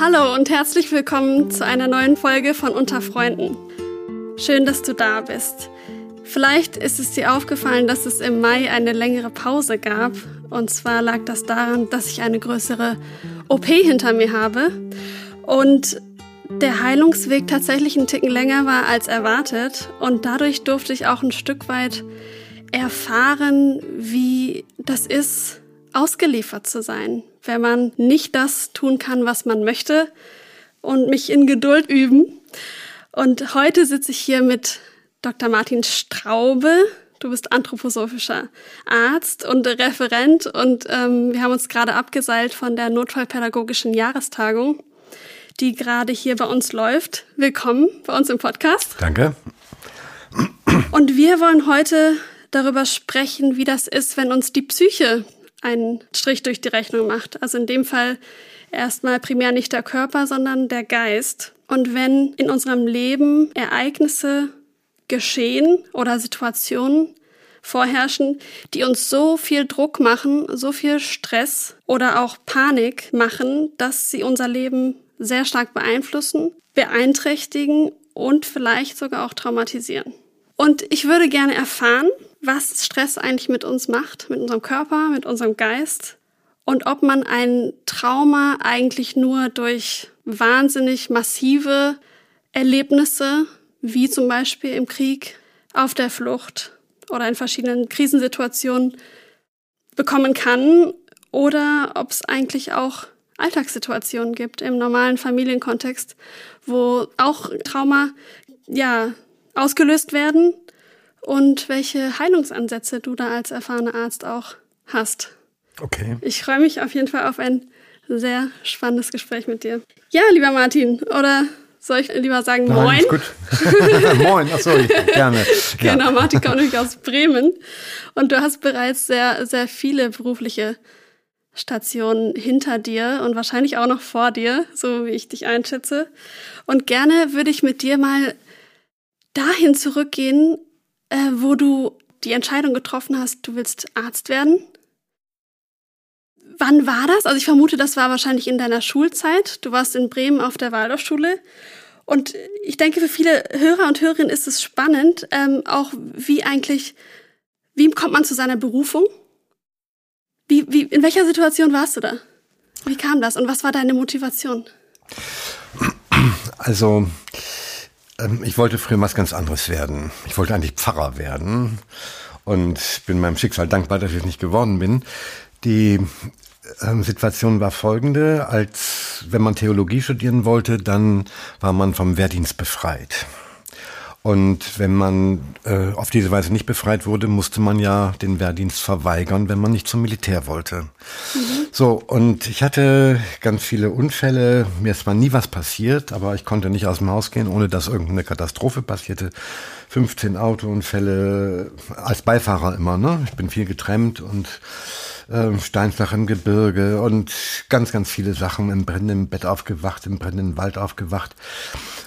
Hallo und herzlich willkommen zu einer neuen Folge von Unter Freunden. Schön, dass du da bist. Vielleicht ist es dir aufgefallen, dass es im Mai eine längere Pause gab. Und zwar lag das daran, dass ich eine größere OP hinter mir habe. Und der Heilungsweg tatsächlich einen Ticken länger war als erwartet. Und dadurch durfte ich auch ein Stück weit erfahren, wie das ist, ausgeliefert zu sein, wenn man nicht das tun kann, was man möchte und mich in Geduld üben. Und heute sitze ich hier mit Dr. Martin Straube. Du bist anthroposophischer Arzt und Referent und ähm, wir haben uns gerade abgeseilt von der Notfallpädagogischen Jahrestagung, die gerade hier bei uns läuft. Willkommen bei uns im Podcast. Danke. Und wir wollen heute darüber sprechen, wie das ist, wenn uns die Psyche einen Strich durch die Rechnung macht. Also in dem Fall erstmal primär nicht der Körper, sondern der Geist. Und wenn in unserem Leben Ereignisse geschehen oder Situationen vorherrschen, die uns so viel Druck machen, so viel Stress oder auch Panik machen, dass sie unser Leben sehr stark beeinflussen, beeinträchtigen und vielleicht sogar auch traumatisieren. Und ich würde gerne erfahren, was Stress eigentlich mit uns macht, mit unserem Körper, mit unserem Geist. Und ob man ein Trauma eigentlich nur durch wahnsinnig massive Erlebnisse, wie zum Beispiel im Krieg, auf der Flucht oder in verschiedenen Krisensituationen bekommen kann oder ob es eigentlich auch Alltagssituationen gibt im normalen Familienkontext, wo auch Trauma ja ausgelöst werden und welche Heilungsansätze du da als erfahrener Arzt auch hast. Okay. Ich freue mich auf jeden Fall auf ein sehr spannendes Gespräch mit dir. Ja, lieber Martin, oder soll ich lieber sagen Nein, Moin? Ist gut. Moin, achso, gerne. Genau, Martin kommt nämlich aus Bremen und du hast bereits sehr, sehr viele berufliche Stationen hinter dir und wahrscheinlich auch noch vor dir, so wie ich dich einschätze. Und gerne würde ich mit dir mal dahin zurückgehen, äh, wo du die Entscheidung getroffen hast, du willst Arzt werden. Wann war das? Also ich vermute, das war wahrscheinlich in deiner Schulzeit. Du warst in Bremen auf der Waldorfschule. Und ich denke, für viele Hörer und Hörerinnen ist es spannend, ähm, auch wie eigentlich, wie kommt man zu seiner Berufung? Wie, wie, in welcher Situation warst du da? Wie kam das und was war deine Motivation? Also, ich wollte früher was ganz anderes werden. Ich wollte eigentlich Pfarrer werden und bin meinem Schicksal dankbar, dass ich es nicht geworden bin. Die ähm, Situation war folgende, als wenn man Theologie studieren wollte, dann war man vom Wehrdienst befreit. Und wenn man äh, auf diese Weise nicht befreit wurde, musste man ja den Wehrdienst verweigern, wenn man nicht zum Militär wollte. Mhm. So, und ich hatte ganz viele Unfälle. Mir ist zwar nie was passiert, aber ich konnte nicht aus dem Haus gehen, ohne dass irgendeine Katastrophe passierte. 15 Autounfälle als Beifahrer immer, ne? Ich bin viel getrennt und äh, im Gebirge und ganz, ganz viele Sachen im brennenden Bett aufgewacht, im brennenden Wald aufgewacht.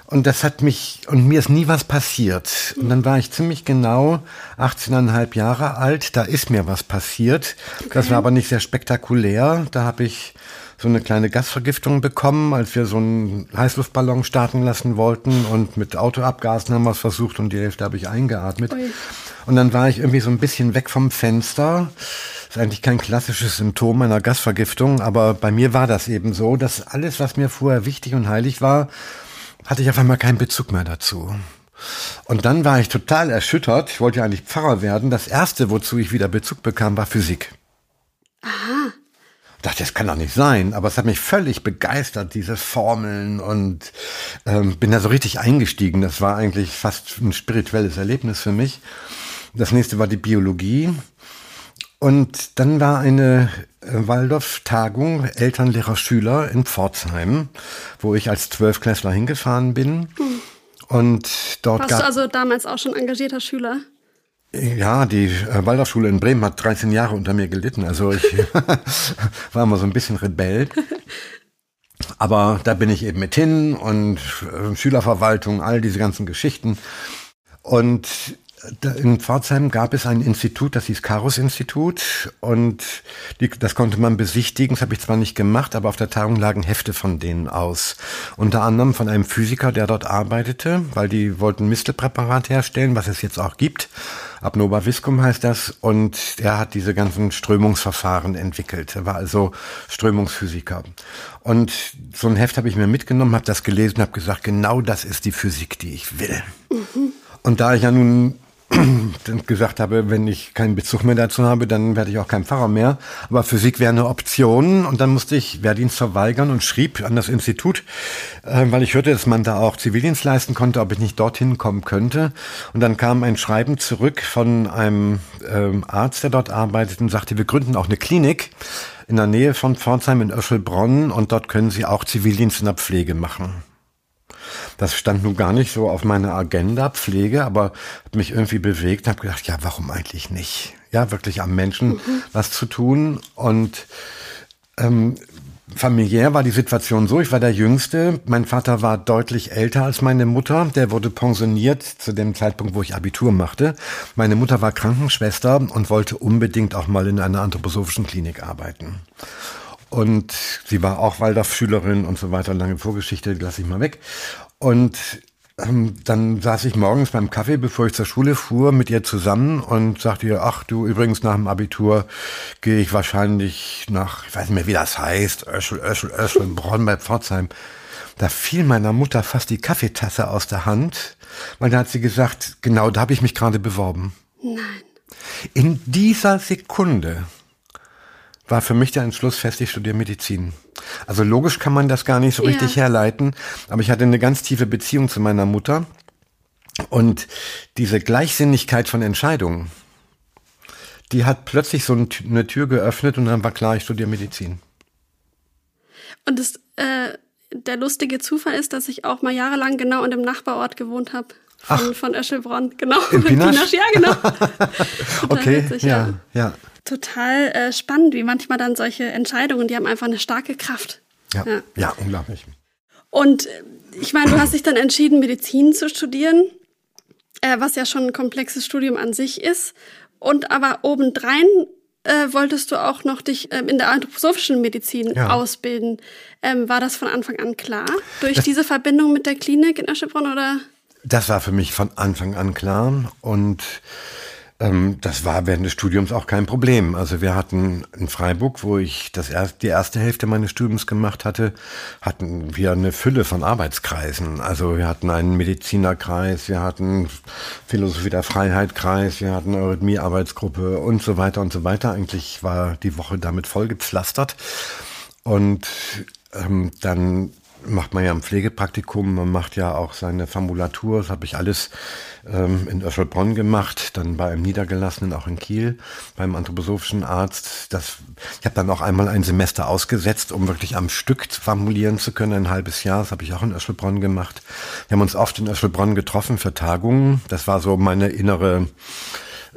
Und das hat mich, und mir ist nie was passiert. Und dann war ich ziemlich genau 18,5 Jahre alt. Da ist mir was passiert. Okay. Das war aber nicht sehr spektakulär. Da habe ich so eine kleine Gasvergiftung bekommen, als wir so einen Heißluftballon starten lassen wollten. Und mit Autoabgasen haben wir es versucht und die Hälfte habe ich eingeatmet. Ui. Und dann war ich irgendwie so ein bisschen weg vom Fenster ist eigentlich kein klassisches Symptom einer Gasvergiftung, aber bei mir war das eben so, dass alles, was mir vorher wichtig und heilig war, hatte ich auf einmal keinen Bezug mehr dazu. Und dann war ich total erschüttert. Ich wollte ja eigentlich Pfarrer werden. Das erste, wozu ich wieder Bezug bekam, war Physik. Aha. Ich dachte, das kann doch nicht sein, aber es hat mich völlig begeistert, diese Formeln und ähm, bin da so richtig eingestiegen. Das war eigentlich fast ein spirituelles Erlebnis für mich. Das nächste war die Biologie. Und dann war eine äh, Waldorf-Tagung Eltern, Lehrer, Schüler in Pforzheim, wo ich als Zwölfklässler hingefahren bin. Hm. Und dort Warst du also damals auch schon engagierter Schüler? Ja, die äh, Waldorfschule in Bremen hat 13 Jahre unter mir gelitten. Also ich war immer so ein bisschen Rebell. Aber da bin ich eben mit hin und äh, Schülerverwaltung, all diese ganzen Geschichten. Und in Pforzheim gab es ein Institut, das hieß Karus-Institut und die, das konnte man besichtigen. Das habe ich zwar nicht gemacht, aber auf der Tagung lagen Hefte von denen aus. Unter anderem von einem Physiker, der dort arbeitete, weil die wollten Mistelpräparat herstellen, was es jetzt auch gibt. Abnova Viscum heißt das und er hat diese ganzen Strömungsverfahren entwickelt. Er war also Strömungsphysiker. Und so ein Heft habe ich mir mitgenommen, habe das gelesen, habe gesagt, genau das ist die Physik, die ich will. Mhm. Und da ich ja nun gesagt habe, wenn ich keinen Bezug mehr dazu habe, dann werde ich auch kein Pfarrer mehr. Aber Physik wäre eine Option und dann musste ich Wehrdienst verweigern und schrieb an das Institut, äh, weil ich hörte, dass man da auch Zivildienst leisten konnte, ob ich nicht dorthin kommen könnte. Und dann kam ein Schreiben zurück von einem ähm, Arzt, der dort arbeitet und sagte, wir gründen auch eine Klinik in der Nähe von Pforzheim in Öschelbronn und dort können Sie auch Zivildienst in der Pflege machen. Das stand nun gar nicht so auf meiner Agenda, Pflege, aber hat mich irgendwie bewegt und habe gedacht, ja, warum eigentlich nicht? Ja, wirklich am Menschen mhm. was zu tun. Und ähm, familiär war die Situation so, ich war der Jüngste, mein Vater war deutlich älter als meine Mutter, der wurde pensioniert zu dem Zeitpunkt, wo ich Abitur machte. Meine Mutter war Krankenschwester und wollte unbedingt auch mal in einer anthroposophischen Klinik arbeiten. Und sie war auch Waldorf-Schülerin und so weiter, lange Vorgeschichte, lasse ich mal weg. Und ähm, dann saß ich morgens beim Kaffee, bevor ich zur Schule fuhr, mit ihr zusammen und sagte ihr, ach du, übrigens nach dem Abitur gehe ich wahrscheinlich nach, ich weiß nicht mehr, wie das heißt, Öschel, Öschel, Öschel, Bronn bei Pforzheim. Da fiel meiner Mutter fast die Kaffeetasse aus der Hand, weil da hat sie gesagt, genau, da habe ich mich gerade beworben. Nein. In dieser Sekunde war für mich der Entschluss fest, ich studiere Medizin. Also logisch kann man das gar nicht so ja. richtig herleiten, aber ich hatte eine ganz tiefe Beziehung zu meiner Mutter und diese Gleichsinnigkeit von Entscheidungen, die hat plötzlich so eine Tür geöffnet und dann war klar, ich studiere Medizin. Und das, äh, der lustige Zufall ist, dass ich auch mal jahrelang genau in dem Nachbarort gewohnt habe. Von, von Öschelbronn, genau. In Pinasch? Pinasch ja, genau. okay, witzig, ja, ja total äh, spannend, wie manchmal dann solche Entscheidungen, die haben einfach eine starke Kraft. Ja, ja. ja unglaublich. Und äh, ich meine, du hast dich dann entschieden, Medizin zu studieren, äh, was ja schon ein komplexes Studium an sich ist. Und aber obendrein äh, wolltest du auch noch dich ähm, in der anthroposophischen Medizin ja. ausbilden. Ähm, war das von Anfang an klar? Durch das, diese Verbindung mit der Klinik in Öschebronn oder? Das war für mich von Anfang an klar und ähm, das war während des Studiums auch kein Problem. Also wir hatten in Freiburg, wo ich das erst, die erste Hälfte meines Studiums gemacht hatte, hatten wir eine Fülle von Arbeitskreisen. Also wir hatten einen Medizinerkreis, wir hatten Philosophie der Freiheit-Kreis, wir hatten Eurythmie-Arbeitsgruppe und so weiter und so weiter. Eigentlich war die Woche damit vollgepflastert. Und ähm, dann macht man ja ein Pflegepraktikum, man macht ja auch seine Formulatur, das habe ich alles ähm, in Öschelbronn gemacht, dann bei einem Niedergelassenen auch in Kiel, beim anthroposophischen Arzt. Das, ich habe dann auch einmal ein Semester ausgesetzt, um wirklich am Stück formulieren zu können, ein halbes Jahr, das habe ich auch in Öschelbronn gemacht. Wir haben uns oft in Öschelbronn getroffen für Tagungen, das war so meine innere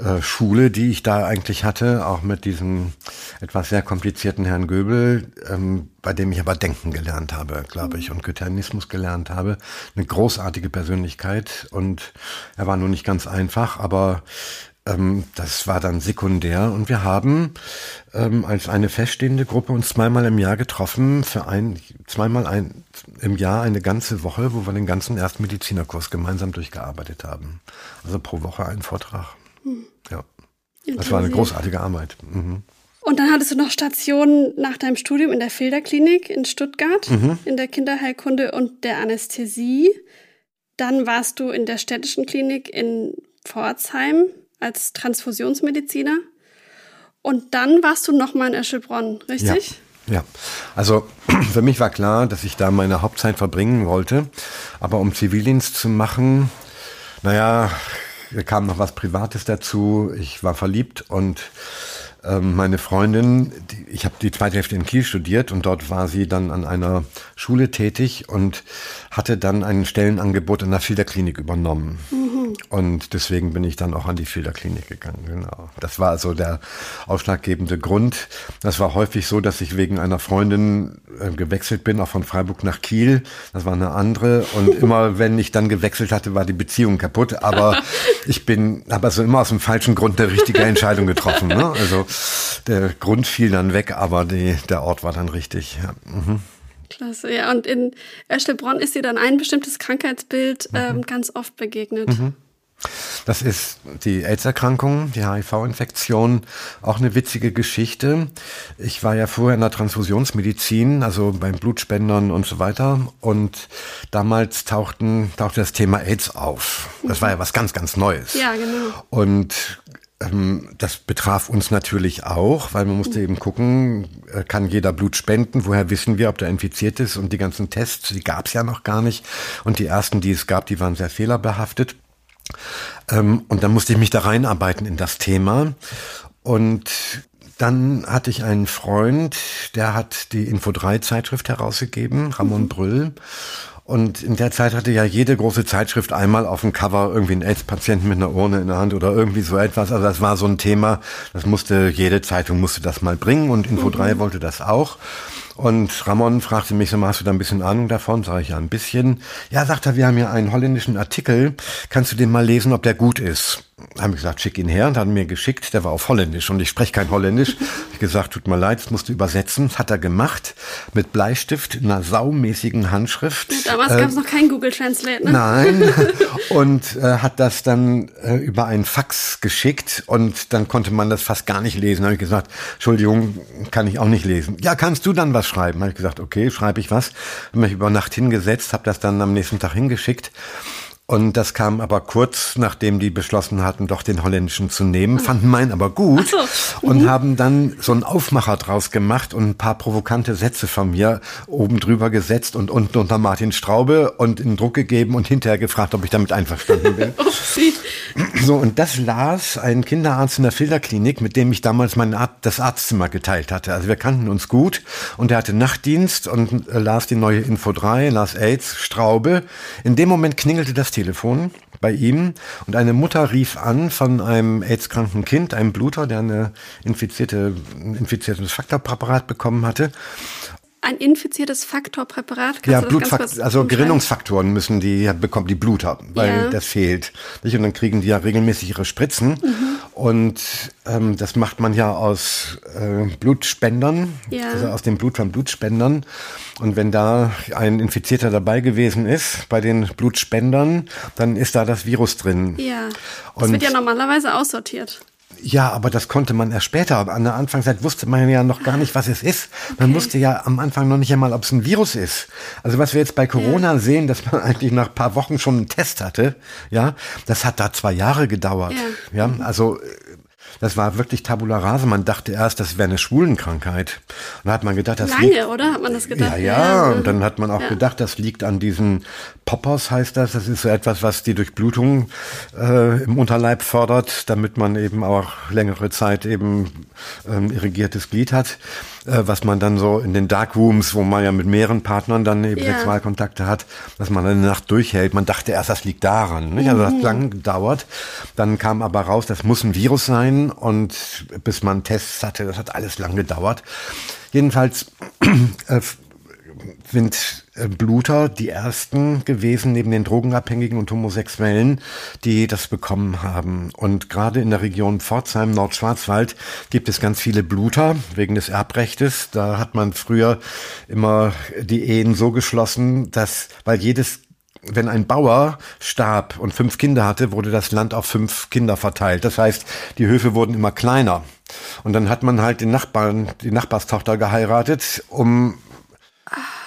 äh, Schule, die ich da eigentlich hatte, auch mit diesem etwas sehr komplizierten Herrn Göbel, ähm, bei dem ich aber denken gelernt habe, glaube ich, und Goetheanismus gelernt habe. Eine großartige Persönlichkeit und er war nur nicht ganz einfach, aber ähm, das war dann sekundär und wir haben ähm, als eine feststehende Gruppe uns zweimal im Jahr getroffen für ein, zweimal ein, im Jahr eine ganze Woche, wo wir den ganzen ersten Medizinerkurs gemeinsam durchgearbeitet haben. Also pro Woche ein Vortrag. Ja. Das war eine großartige Arbeit. Mhm. Und dann hattest du noch Stationen nach deinem Studium in der Filderklinik in Stuttgart, mhm. in der Kinderheilkunde und der Anästhesie. Dann warst du in der städtischen Klinik in Pforzheim als Transfusionsmediziner. Und dann warst du nochmal in Eschelbronn, richtig? Ja. ja. also für mich war klar, dass ich da meine Hauptzeit verbringen wollte. Aber um Zivildienst zu machen, naja, kam noch was Privates dazu. Ich war verliebt und ähm, meine Freundin, die, ich habe die zweite Hälfte in Kiel studiert und dort war sie dann an einer Schule tätig und hatte dann ein Stellenangebot in der Filterklinik übernommen. Mhm. Und deswegen bin ich dann auch an die Filterklinik gegangen. Genau. Das war also der ausschlaggebende Grund. Das war häufig so, dass ich wegen einer Freundin äh, gewechselt bin, auch von Freiburg nach Kiel. Das war eine andere. Und immer wenn ich dann gewechselt hatte, war die Beziehung kaputt. Aber ich bin, habe also immer aus dem falschen Grund eine richtige Entscheidung getroffen. Ne? Also der Grund fiel dann weg, aber die, der Ort war dann richtig. Ja. Mhm. Klasse, ja. Und in Öschelbronn ist dir dann ein bestimmtes Krankheitsbild mhm. ähm, ganz oft begegnet. Mhm. Das ist die AIDS-Erkrankung, die HIV-Infektion, auch eine witzige Geschichte. Ich war ja vorher in der Transfusionsmedizin, also beim Blutspendern und so weiter. Und damals tauchten, tauchte das Thema AIDS auf. Das war ja was ganz, ganz Neues. Ja, genau. Und das betraf uns natürlich auch, weil man musste eben gucken, äh, kann jeder Blut spenden? Woher wissen wir, ob der infiziert ist? Und die ganzen Tests, die gab es ja noch gar nicht. Und die ersten, die es gab, die waren sehr fehlerbehaftet. Ähm, und dann musste ich mich da reinarbeiten in das Thema. Und dann hatte ich einen Freund, der hat die Info 3 Zeitschrift herausgegeben, Ramon mhm. Brüll. Und in der Zeit hatte ja jede große Zeitschrift einmal auf dem Cover irgendwie einen AIDS-Patienten mit einer Urne in der Hand oder irgendwie so etwas. Also das war so ein Thema, das musste, jede Zeitung musste das mal bringen und Info 3 mhm. wollte das auch. Und Ramon fragte mich so, hast du da ein bisschen Ahnung davon? Sag ich ja, ein bisschen. Ja, sagt er, wir haben hier einen holländischen Artikel. Kannst du den mal lesen, ob der gut ist? Haben gesagt, schick ihn her und haben mir geschickt. Der war auf Holländisch und ich spreche kein Holländisch. ich gesagt, tut mir leid, das musst du übersetzen. Das hat er gemacht mit Bleistift in einer saumäßigen Handschrift. Damals äh, gab es noch kein Google Translate, ne? Nein. und äh, hat das dann äh, über einen Fax geschickt und dann konnte man das fast gar nicht lesen. Da habe ich gesagt, Entschuldigung, kann ich auch nicht lesen. Ja, kannst du dann was schreiben? Habe ich gesagt, okay, schreibe ich was. Habe mich über Nacht hingesetzt, habe das dann am nächsten Tag hingeschickt. Und das kam aber kurz, nachdem die beschlossen hatten, doch den holländischen zu nehmen, fanden meinen aber gut so. mhm. und haben dann so einen Aufmacher draus gemacht und ein paar provokante Sätze von mir oben drüber gesetzt und unten unter Martin Straube und in Druck gegeben und hinterher gefragt, ob ich damit einverstanden bin. so, und das las ein Kinderarzt in der Filterklinik, mit dem ich damals mein Arzt, das Arztzimmer geteilt hatte. Also wir kannten uns gut und er hatte Nachtdienst und äh, las die neue Info 3, las AIDS, Straube. In dem Moment klingelte das Telefon bei ihm und eine Mutter rief an von einem AIDS-kranken Kind, einem Bluter, der eine infizierte, ein infiziertes Faktorpräparat bekommen hatte ein infiziertes Faktorpräparat? ja, Blutfaktor, also Gerinnungsfaktoren müssen die bekommen, die Blut haben, weil ja. das fehlt. Und dann kriegen die ja regelmäßig ihre Spritzen. Mhm. Und ähm, das macht man ja aus äh, Blutspendern, ja. also aus dem Blut von Blutspendern. Und wenn da ein Infizierter dabei gewesen ist bei den Blutspendern, dann ist da das Virus drin. Ja. Das Und wird ja normalerweise aussortiert. Ja, aber das konnte man erst später. An der Anfangszeit wusste man ja noch gar nicht, was es ist. Man wusste ja am Anfang noch nicht einmal, ob es ein Virus ist. Also was wir jetzt bei Corona ja. sehen, dass man eigentlich nach paar Wochen schon einen Test hatte, ja, das hat da zwei Jahre gedauert. Ja, ja also das war wirklich Tabula rasa. Man dachte erst, das wäre eine Schwulenkrankheit. Und da hat man gedacht, das Lange, liegt, oder? Hat man das gedacht? Ja, ja. ja. Und dann hat man auch ja. gedacht, das liegt an diesen Poppers, heißt das. Das ist so etwas, was die Durchblutung äh, im Unterleib fördert, damit man eben auch längere Zeit eben ähm, irrigiertes Glied hat. Äh, was man dann so in den Darkrooms, wo man ja mit mehreren Partnern dann eben ja. Sexualkontakte hat, dass man eine Nacht durchhält. Man dachte erst, das liegt daran. Nicht? Also das hat mhm. lange gedauert. Dann kam aber raus, das muss ein Virus sein und bis man Tests hatte, das hat alles lang gedauert. Jedenfalls äh, sind Bluter die ersten gewesen, neben den Drogenabhängigen und Homosexuellen, die das bekommen haben. Und gerade in der Region Pforzheim, Nordschwarzwald, gibt es ganz viele Bluter wegen des Erbrechtes. Da hat man früher immer die Ehen so geschlossen, dass, weil jedes wenn ein Bauer starb und fünf Kinder hatte, wurde das Land auf fünf Kinder verteilt. Das heißt, die Höfe wurden immer kleiner. Und dann hat man halt den Nachbarn, die Nachbarstochter geheiratet, um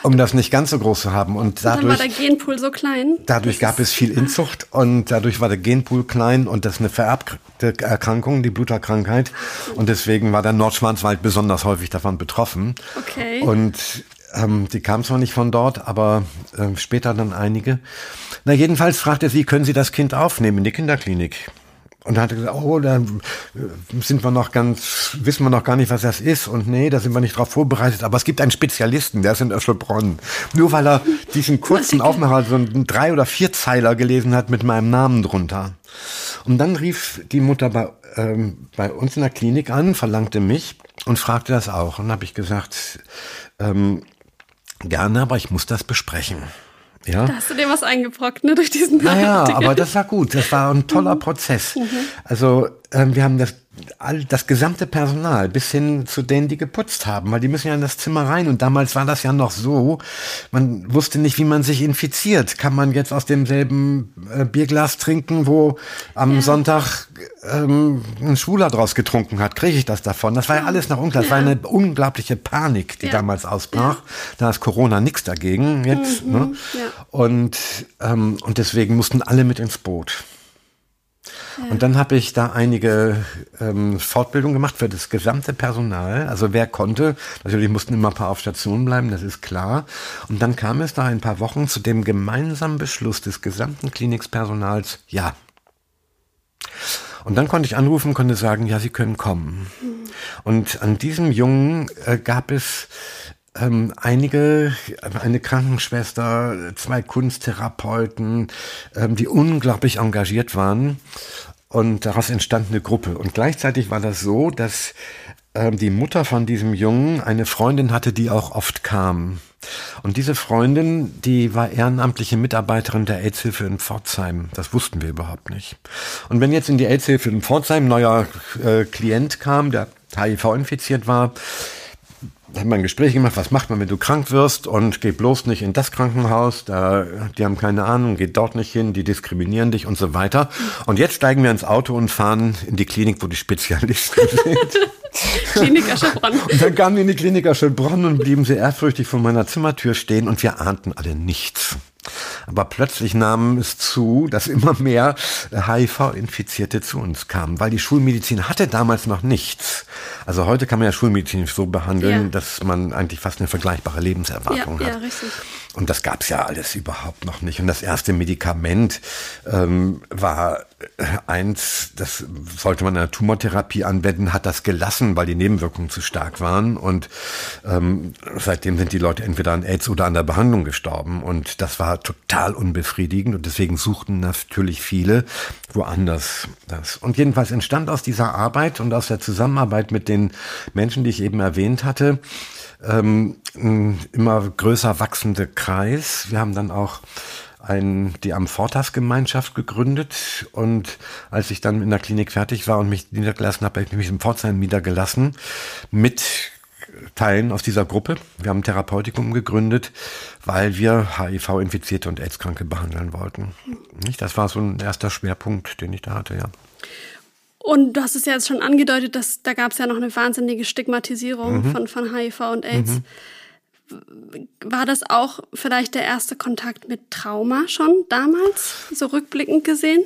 um das nicht ganz so groß zu haben. Und dadurch, dann war der Genpool so klein. Dadurch gab es viel Inzucht und dadurch war der Genpool klein und das ist eine vererbte Erkrankung, die Bluterkrankheit. Und deswegen war der Nordschwarzwald besonders häufig davon betroffen. Okay. Und ähm, die kam zwar nicht von dort, aber äh, später dann einige. Na, jedenfalls fragte sie, können Sie das Kind aufnehmen in die Kinderklinik? Und dann hat er gesagt, oh, da sind wir noch ganz, wissen wir noch gar nicht, was das ist. Und nee, da sind wir nicht drauf vorbereitet. Aber es gibt einen Spezialisten, der ist in Öschelbronn. Nur weil er diesen kurzen Aufmacher, so einen drei- oder vierzeiler gelesen hat mit meinem Namen drunter. Und dann rief die Mutter bei, ähm, bei uns in der Klinik an, verlangte mich und fragte das auch. Und habe ich gesagt, ähm, gerne, aber ich muss das besprechen. Ja. Da hast du dir was eingebrockt, ne, durch diesen Naja, aber das war gut. Das war ein toller mhm. Prozess. Mhm. Also ähm, wir haben das all das gesamte Personal bis hin zu denen, die geputzt haben, weil die müssen ja in das Zimmer rein und damals war das ja noch so, man wusste nicht, wie man sich infiziert. Kann man jetzt aus demselben äh, Bierglas trinken, wo am ja. Sonntag ähm, ein Schwuler draus getrunken hat? Kriege ich das davon? Das war ja alles noch unklar. Das war eine unglaubliche Panik, die ja. damals ausbrach. Da ist Corona nichts dagegen jetzt. Mhm. Ne? Und, ähm, und deswegen mussten alle mit ins Boot. Und dann habe ich da einige ähm, Fortbildungen gemacht für das gesamte Personal. Also wer konnte, natürlich mussten immer ein paar auf Station bleiben, das ist klar. Und dann kam es da ein paar Wochen zu dem gemeinsamen Beschluss des gesamten Klinikspersonals, ja. Und dann konnte ich anrufen, konnte sagen, ja, Sie können kommen. Mhm. Und an diesem Jungen äh, gab es ähm, einige, eine Krankenschwester, zwei Kunsttherapeuten, ähm, die unglaublich engagiert waren. Und daraus entstand eine Gruppe. Und gleichzeitig war das so, dass ähm, die Mutter von diesem Jungen eine Freundin hatte, die auch oft kam. Und diese Freundin, die war ehrenamtliche Mitarbeiterin der AIDS-Hilfe in Pforzheim. Das wussten wir überhaupt nicht. Und wenn jetzt in die AIDS-Hilfe in Pforzheim ein neuer äh, Klient kam, der HIV infiziert war, haben wir ein Gespräch gemacht, was macht man, wenn du krank wirst und geh bloß nicht in das Krankenhaus, da, die haben keine Ahnung, geht dort nicht hin, die diskriminieren dich und so weiter. Und jetzt steigen wir ins Auto und fahren in die Klinik, wo die Spezialisten sind. Klinik Aschelbronn. Und dann kamen wir in die Klinik Aschelbronn und blieben sie ehrfürchtig vor meiner Zimmertür stehen und wir ahnten alle nichts. Aber plötzlich nahm es zu, dass immer mehr HIV-Infizierte zu uns kamen, weil die Schulmedizin hatte damals noch nichts. Also heute kann man ja Schulmedizin so behandeln, ja. dass man eigentlich fast eine vergleichbare Lebenserwartung ja, hat. Ja, richtig. Und das gab's ja alles überhaupt noch nicht. Und das erste Medikament ähm, war äh, eins, das sollte man in der Tumortherapie anwenden, hat das gelassen, weil die Nebenwirkungen zu stark waren. Und ähm, seitdem sind die Leute entweder an AIDS oder an der Behandlung gestorben. Und das war total unbefriedigend. Und deswegen suchten natürlich viele woanders das. Und jedenfalls entstand aus dieser Arbeit und aus der Zusammenarbeit mit den Menschen, die ich eben erwähnt hatte, ähm, ein immer größer wachsende Kreis. Wir haben dann auch ein, die Amfortas-Gemeinschaft gegründet und als ich dann in der Klinik fertig war und mich niedergelassen habe, habe ich mich im Pforzheim niedergelassen mit Teilen aus dieser Gruppe. Wir haben ein Therapeutikum gegründet, weil wir HIV-Infizierte und AIDS-Kranke behandeln wollten. Das war so ein erster Schwerpunkt, den ich da hatte, ja. Und du hast es ja jetzt schon angedeutet, dass da gab es ja noch eine wahnsinnige Stigmatisierung mhm. von, von HIV und AIDS. Mhm. War das auch vielleicht der erste Kontakt mit Trauma schon damals, so rückblickend gesehen?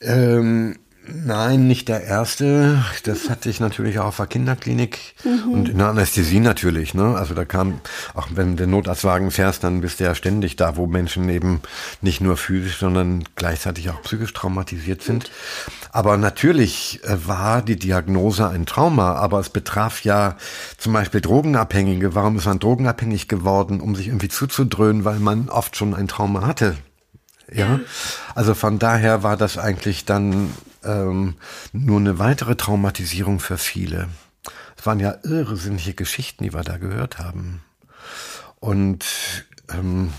Ähm, Nein, nicht der erste. Das hatte ich natürlich auch auf der Kinderklinik mhm. und in der Anästhesie natürlich. Ne? Also da kam, auch wenn der Notarztwagen fährst, dann bist du ja ständig da, wo Menschen eben nicht nur physisch, sondern gleichzeitig auch psychisch traumatisiert sind. Aber natürlich äh, war die Diagnose ein Trauma, aber es betraf ja zum Beispiel Drogenabhängige. Warum ist man drogenabhängig geworden, um sich irgendwie zuzudröhnen, weil man oft schon ein Trauma hatte? Ja, also von daher war das eigentlich dann ähm, nur eine weitere Traumatisierung für viele. Es waren ja irrsinnige Geschichten, die wir da gehört haben. Und ähm,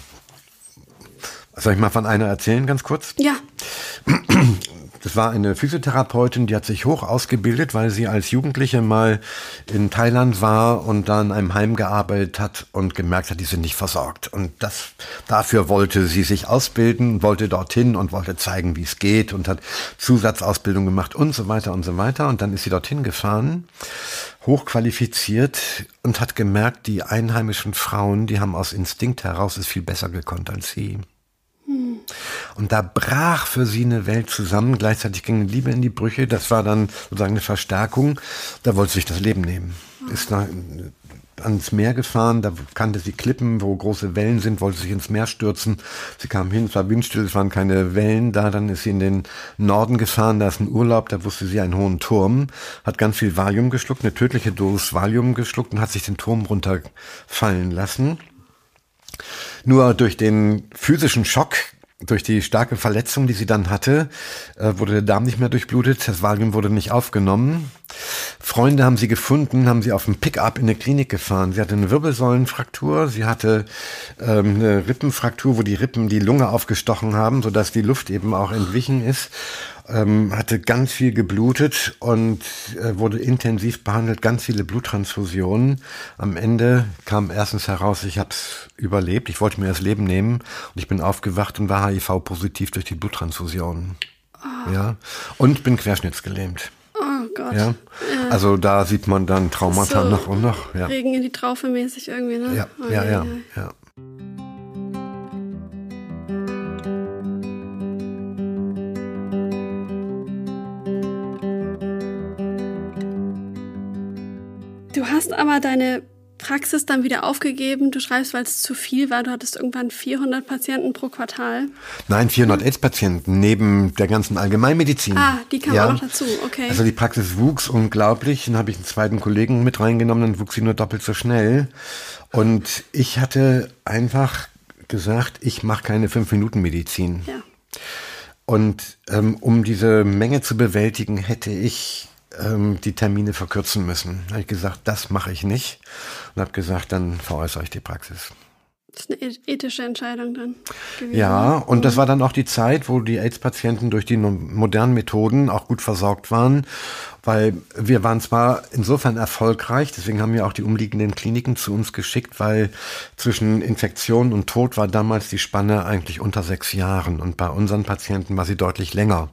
soll ich mal von einer erzählen, ganz kurz? Ja. Das war eine Physiotherapeutin, die hat sich hoch ausgebildet, weil sie als Jugendliche mal in Thailand war und dann in einem Heim gearbeitet hat und gemerkt hat, die sind nicht versorgt. Und das, dafür wollte sie sich ausbilden, wollte dorthin und wollte zeigen, wie es geht und hat Zusatzausbildung gemacht und so weiter und so weiter. Und dann ist sie dorthin gefahren, hochqualifiziert und hat gemerkt, die einheimischen Frauen, die haben aus Instinkt heraus es viel besser gekonnt als sie. Und da brach für sie eine Welt zusammen. Gleichzeitig ging Liebe in die Brüche. Das war dann sozusagen eine Verstärkung. Da wollte sie sich das Leben nehmen. Ist nach, ans Meer gefahren, da kannte sie Klippen, wo große Wellen sind, wollte sich ins Meer stürzen. Sie kam hin, es war windstill, es waren keine Wellen da. Dann ist sie in den Norden gefahren, da ist ein Urlaub, da wusste sie einen hohen Turm, hat ganz viel Valium geschluckt, eine tödliche Dosis Valium geschluckt und hat sich den Turm runterfallen lassen. Nur durch den physischen Schock, durch die starke Verletzung, die sie dann hatte, äh, wurde der Darm nicht mehr durchblutet, das Valium wurde nicht aufgenommen. Freunde haben sie gefunden, haben sie auf dem Pickup in eine Klinik gefahren. Sie hatte eine Wirbelsäulenfraktur, sie hatte ähm, eine Rippenfraktur, wo die Rippen die Lunge aufgestochen haben, sodass die Luft eben auch entwichen ist ähm, hatte ganz viel geblutet und äh, wurde intensiv behandelt, ganz viele Bluttransfusionen. Am Ende kam erstens heraus, ich habe es überlebt, ich wollte mir das Leben nehmen und ich bin aufgewacht und war HIV-positiv durch die Bluttransfusionen. Oh. Ja, und bin querschnittsgelähmt. Oh Gott. Ja. Also da sieht man dann Traumata so noch und noch. Ja. Regen in die Traufe mäßig irgendwie, ne? Ja, oh, ja, ja, ja. Du hast aber deine Praxis dann wieder aufgegeben. Du schreibst, weil es zu viel war. Du hattest irgendwann 400 Patienten pro Quartal. Nein, 400 AIDS-Patienten neben der ganzen Allgemeinmedizin. Ah, die kam ja. auch noch dazu. Okay. Also die Praxis wuchs unglaublich. Dann habe ich einen zweiten Kollegen mit reingenommen. Dann wuchs sie nur doppelt so schnell. Und ich hatte einfach gesagt, ich mache keine Fünf-Minuten-Medizin. Ja. Und ähm, um diese Menge zu bewältigen, hätte ich ähm, die Termine verkürzen müssen. Da habe ich gesagt, das mache ich nicht und habe gesagt, dann veräußere ich die Praxis. Das ist eine ethische Entscheidung dann. Gewesen. Ja, und das war dann auch die Zeit, wo die AIDS-Patienten durch die modernen Methoden auch gut versorgt waren, weil wir waren zwar insofern erfolgreich, deswegen haben wir auch die umliegenden Kliniken zu uns geschickt, weil zwischen Infektion und Tod war damals die Spanne eigentlich unter sechs Jahren und bei unseren Patienten war sie deutlich länger.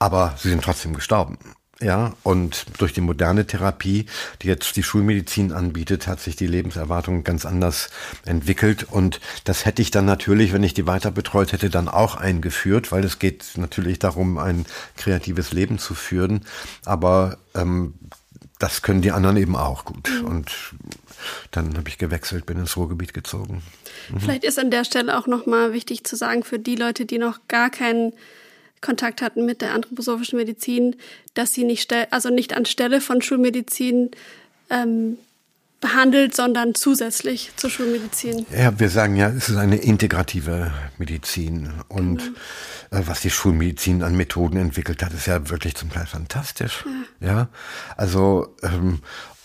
Aber sie sind trotzdem gestorben. Ja, und durch die moderne Therapie, die jetzt die Schulmedizin anbietet, hat sich die Lebenserwartung ganz anders entwickelt. Und das hätte ich dann natürlich, wenn ich die weiter betreut hätte, dann auch eingeführt, weil es geht natürlich darum, ein kreatives Leben zu führen. Aber ähm, das können die anderen eben auch gut. Mhm. Und dann habe ich gewechselt, bin ins Ruhrgebiet gezogen. Mhm. Vielleicht ist an der Stelle auch nochmal wichtig zu sagen, für die Leute, die noch gar keinen Kontakt hatten mit der anthroposophischen Medizin, dass sie nicht, also nicht anstelle von Schulmedizin ähm, behandelt, sondern zusätzlich zur Schulmedizin. Ja, wir sagen ja, es ist eine integrative Medizin. Und genau. äh, was die Schulmedizin an Methoden entwickelt hat, ist ja wirklich zum Teil fantastisch. Ja, ja? also ähm,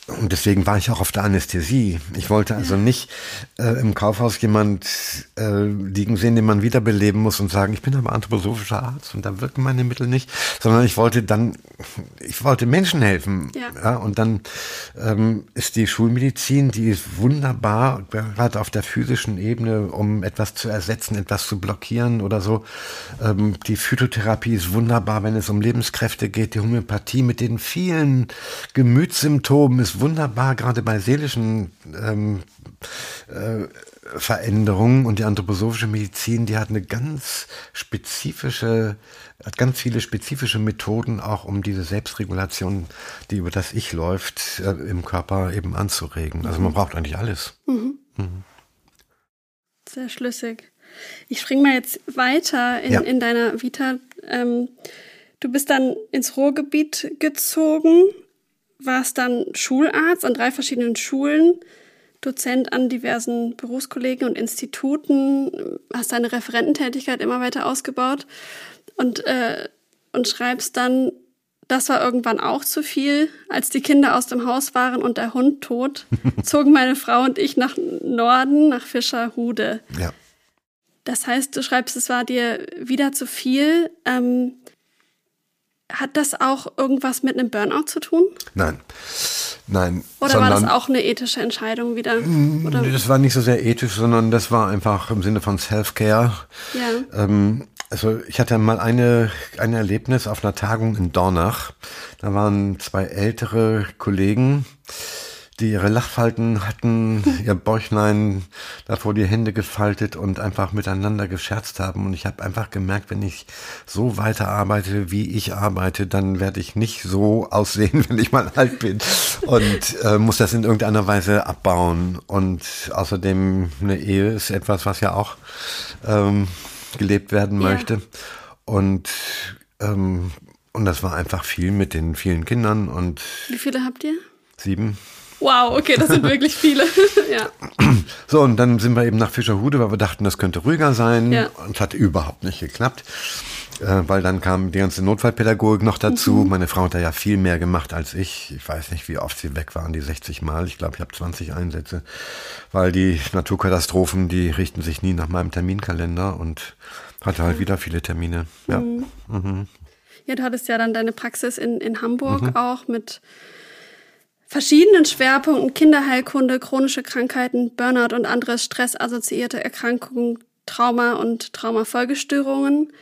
und deswegen war ich auch auf der Anästhesie. Ich wollte also nicht äh, im Kaufhaus jemand äh, liegen sehen, den man wiederbeleben muss und sagen, ich bin aber anthroposophischer Arzt und da wirken meine Mittel nicht, sondern ich wollte dann, ich wollte Menschen helfen. Ja. ja und dann ähm, ist die Schulmedizin, die ist wunderbar, gerade auf der physischen Ebene, um etwas zu ersetzen, etwas zu blockieren oder so. Ähm, die Phytotherapie ist wunderbar, wenn es um Lebenskräfte geht. Die Homöopathie mit den vielen Gemütssymptomen ist wunderbar, gerade bei seelischen ähm, äh, Veränderungen und die anthroposophische Medizin, die hat eine ganz spezifische, hat ganz viele spezifische Methoden auch, um diese Selbstregulation, die über das Ich läuft, äh, im Körper eben anzuregen. Also man mhm. braucht eigentlich alles. Mhm. Mhm. Sehr schlüssig. Ich springe mal jetzt weiter in, ja. in deiner Vita. Ähm, du bist dann ins Ruhrgebiet gezogen warst dann Schularzt an drei verschiedenen Schulen, Dozent an diversen Berufskollegen und Instituten, hast deine Referententätigkeit immer weiter ausgebaut und, äh, und schreibst dann, das war irgendwann auch zu viel. Als die Kinder aus dem Haus waren und der Hund tot, zogen meine Frau und ich nach Norden, nach Fischerhude. Ja. Das heißt, du schreibst, es war dir wieder zu viel. Ähm, hat das auch irgendwas mit einem Burnout zu tun? Nein. Nein. Oder war das auch eine ethische Entscheidung wieder? Oder? Das war nicht so sehr ethisch, sondern das war einfach im Sinne von Self-Care. Ja. Ähm, also ich hatte mal eine, ein Erlebnis auf einer Tagung in Dornach. Da waren zwei ältere Kollegen, die ihre Lachfalten hatten, ihr Bäuchlein davor die Hände gefaltet und einfach miteinander gescherzt haben. Und ich habe einfach gemerkt, wenn ich so weiter arbeite, wie ich arbeite, dann werde ich nicht so aussehen, wenn ich mal alt bin. Und äh, muss das in irgendeiner Weise abbauen. Und außerdem eine Ehe ist etwas, was ja auch ähm, gelebt werden möchte. Ja. Und ähm, und das war einfach viel mit den vielen Kindern und. Wie viele habt ihr? Sieben. Wow, okay, das sind wirklich viele. ja. So, und dann sind wir eben nach Fischerhude, weil wir dachten, das könnte ruhiger sein. Ja. Und es hat überhaupt nicht geklappt. Äh, weil dann kam die ganze Notfallpädagogik noch dazu. Mhm. Meine Frau hat da ja viel mehr gemacht als ich. Ich weiß nicht, wie oft sie weg waren, die 60 Mal. Ich glaube, ich habe 20 Einsätze. Weil die Naturkatastrophen, die richten sich nie nach meinem Terminkalender und hatte halt wieder viele Termine. Ja. Mhm. Mhm. Ja, du hattest ja dann deine Praxis in, in Hamburg mhm. auch mit verschiedenen Schwerpunkten Kinderheilkunde, chronische Krankheiten, Burnout und andere stressassoziierte Erkrankungen, Trauma und Traumafolgestörungen.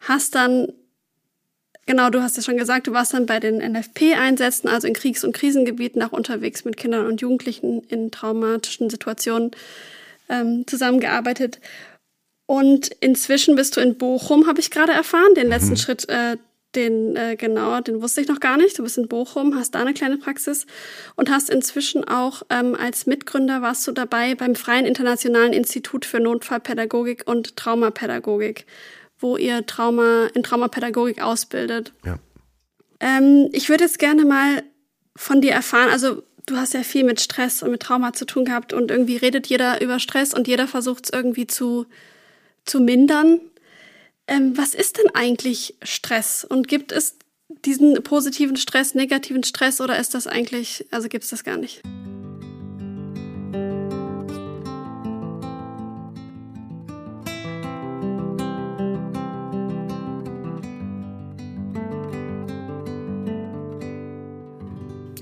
Hast dann, genau, du hast ja schon gesagt, du warst dann bei den NFP-Einsätzen, also in Kriegs- und Krisengebieten, auch unterwegs mit Kindern und Jugendlichen in traumatischen Situationen ähm, zusammengearbeitet. Und inzwischen bist du in Bochum, habe ich gerade erfahren. Den letzten mhm. Schritt äh, den, äh, genau, den wusste ich noch gar nicht. Du bist in Bochum, hast da eine kleine Praxis und hast inzwischen auch ähm, als Mitgründer warst du dabei beim Freien Internationalen Institut für Notfallpädagogik und Traumapädagogik, wo ihr Trauma in Traumapädagogik ausbildet. Ja. Ähm, ich würde jetzt gerne mal von dir erfahren, also du hast ja viel mit Stress und mit Trauma zu tun gehabt und irgendwie redet jeder über Stress und jeder versucht es irgendwie zu, zu mindern. Ähm, was ist denn eigentlich Stress? Und gibt es diesen positiven Stress, negativen Stress oder ist das eigentlich, also gibt es das gar nicht?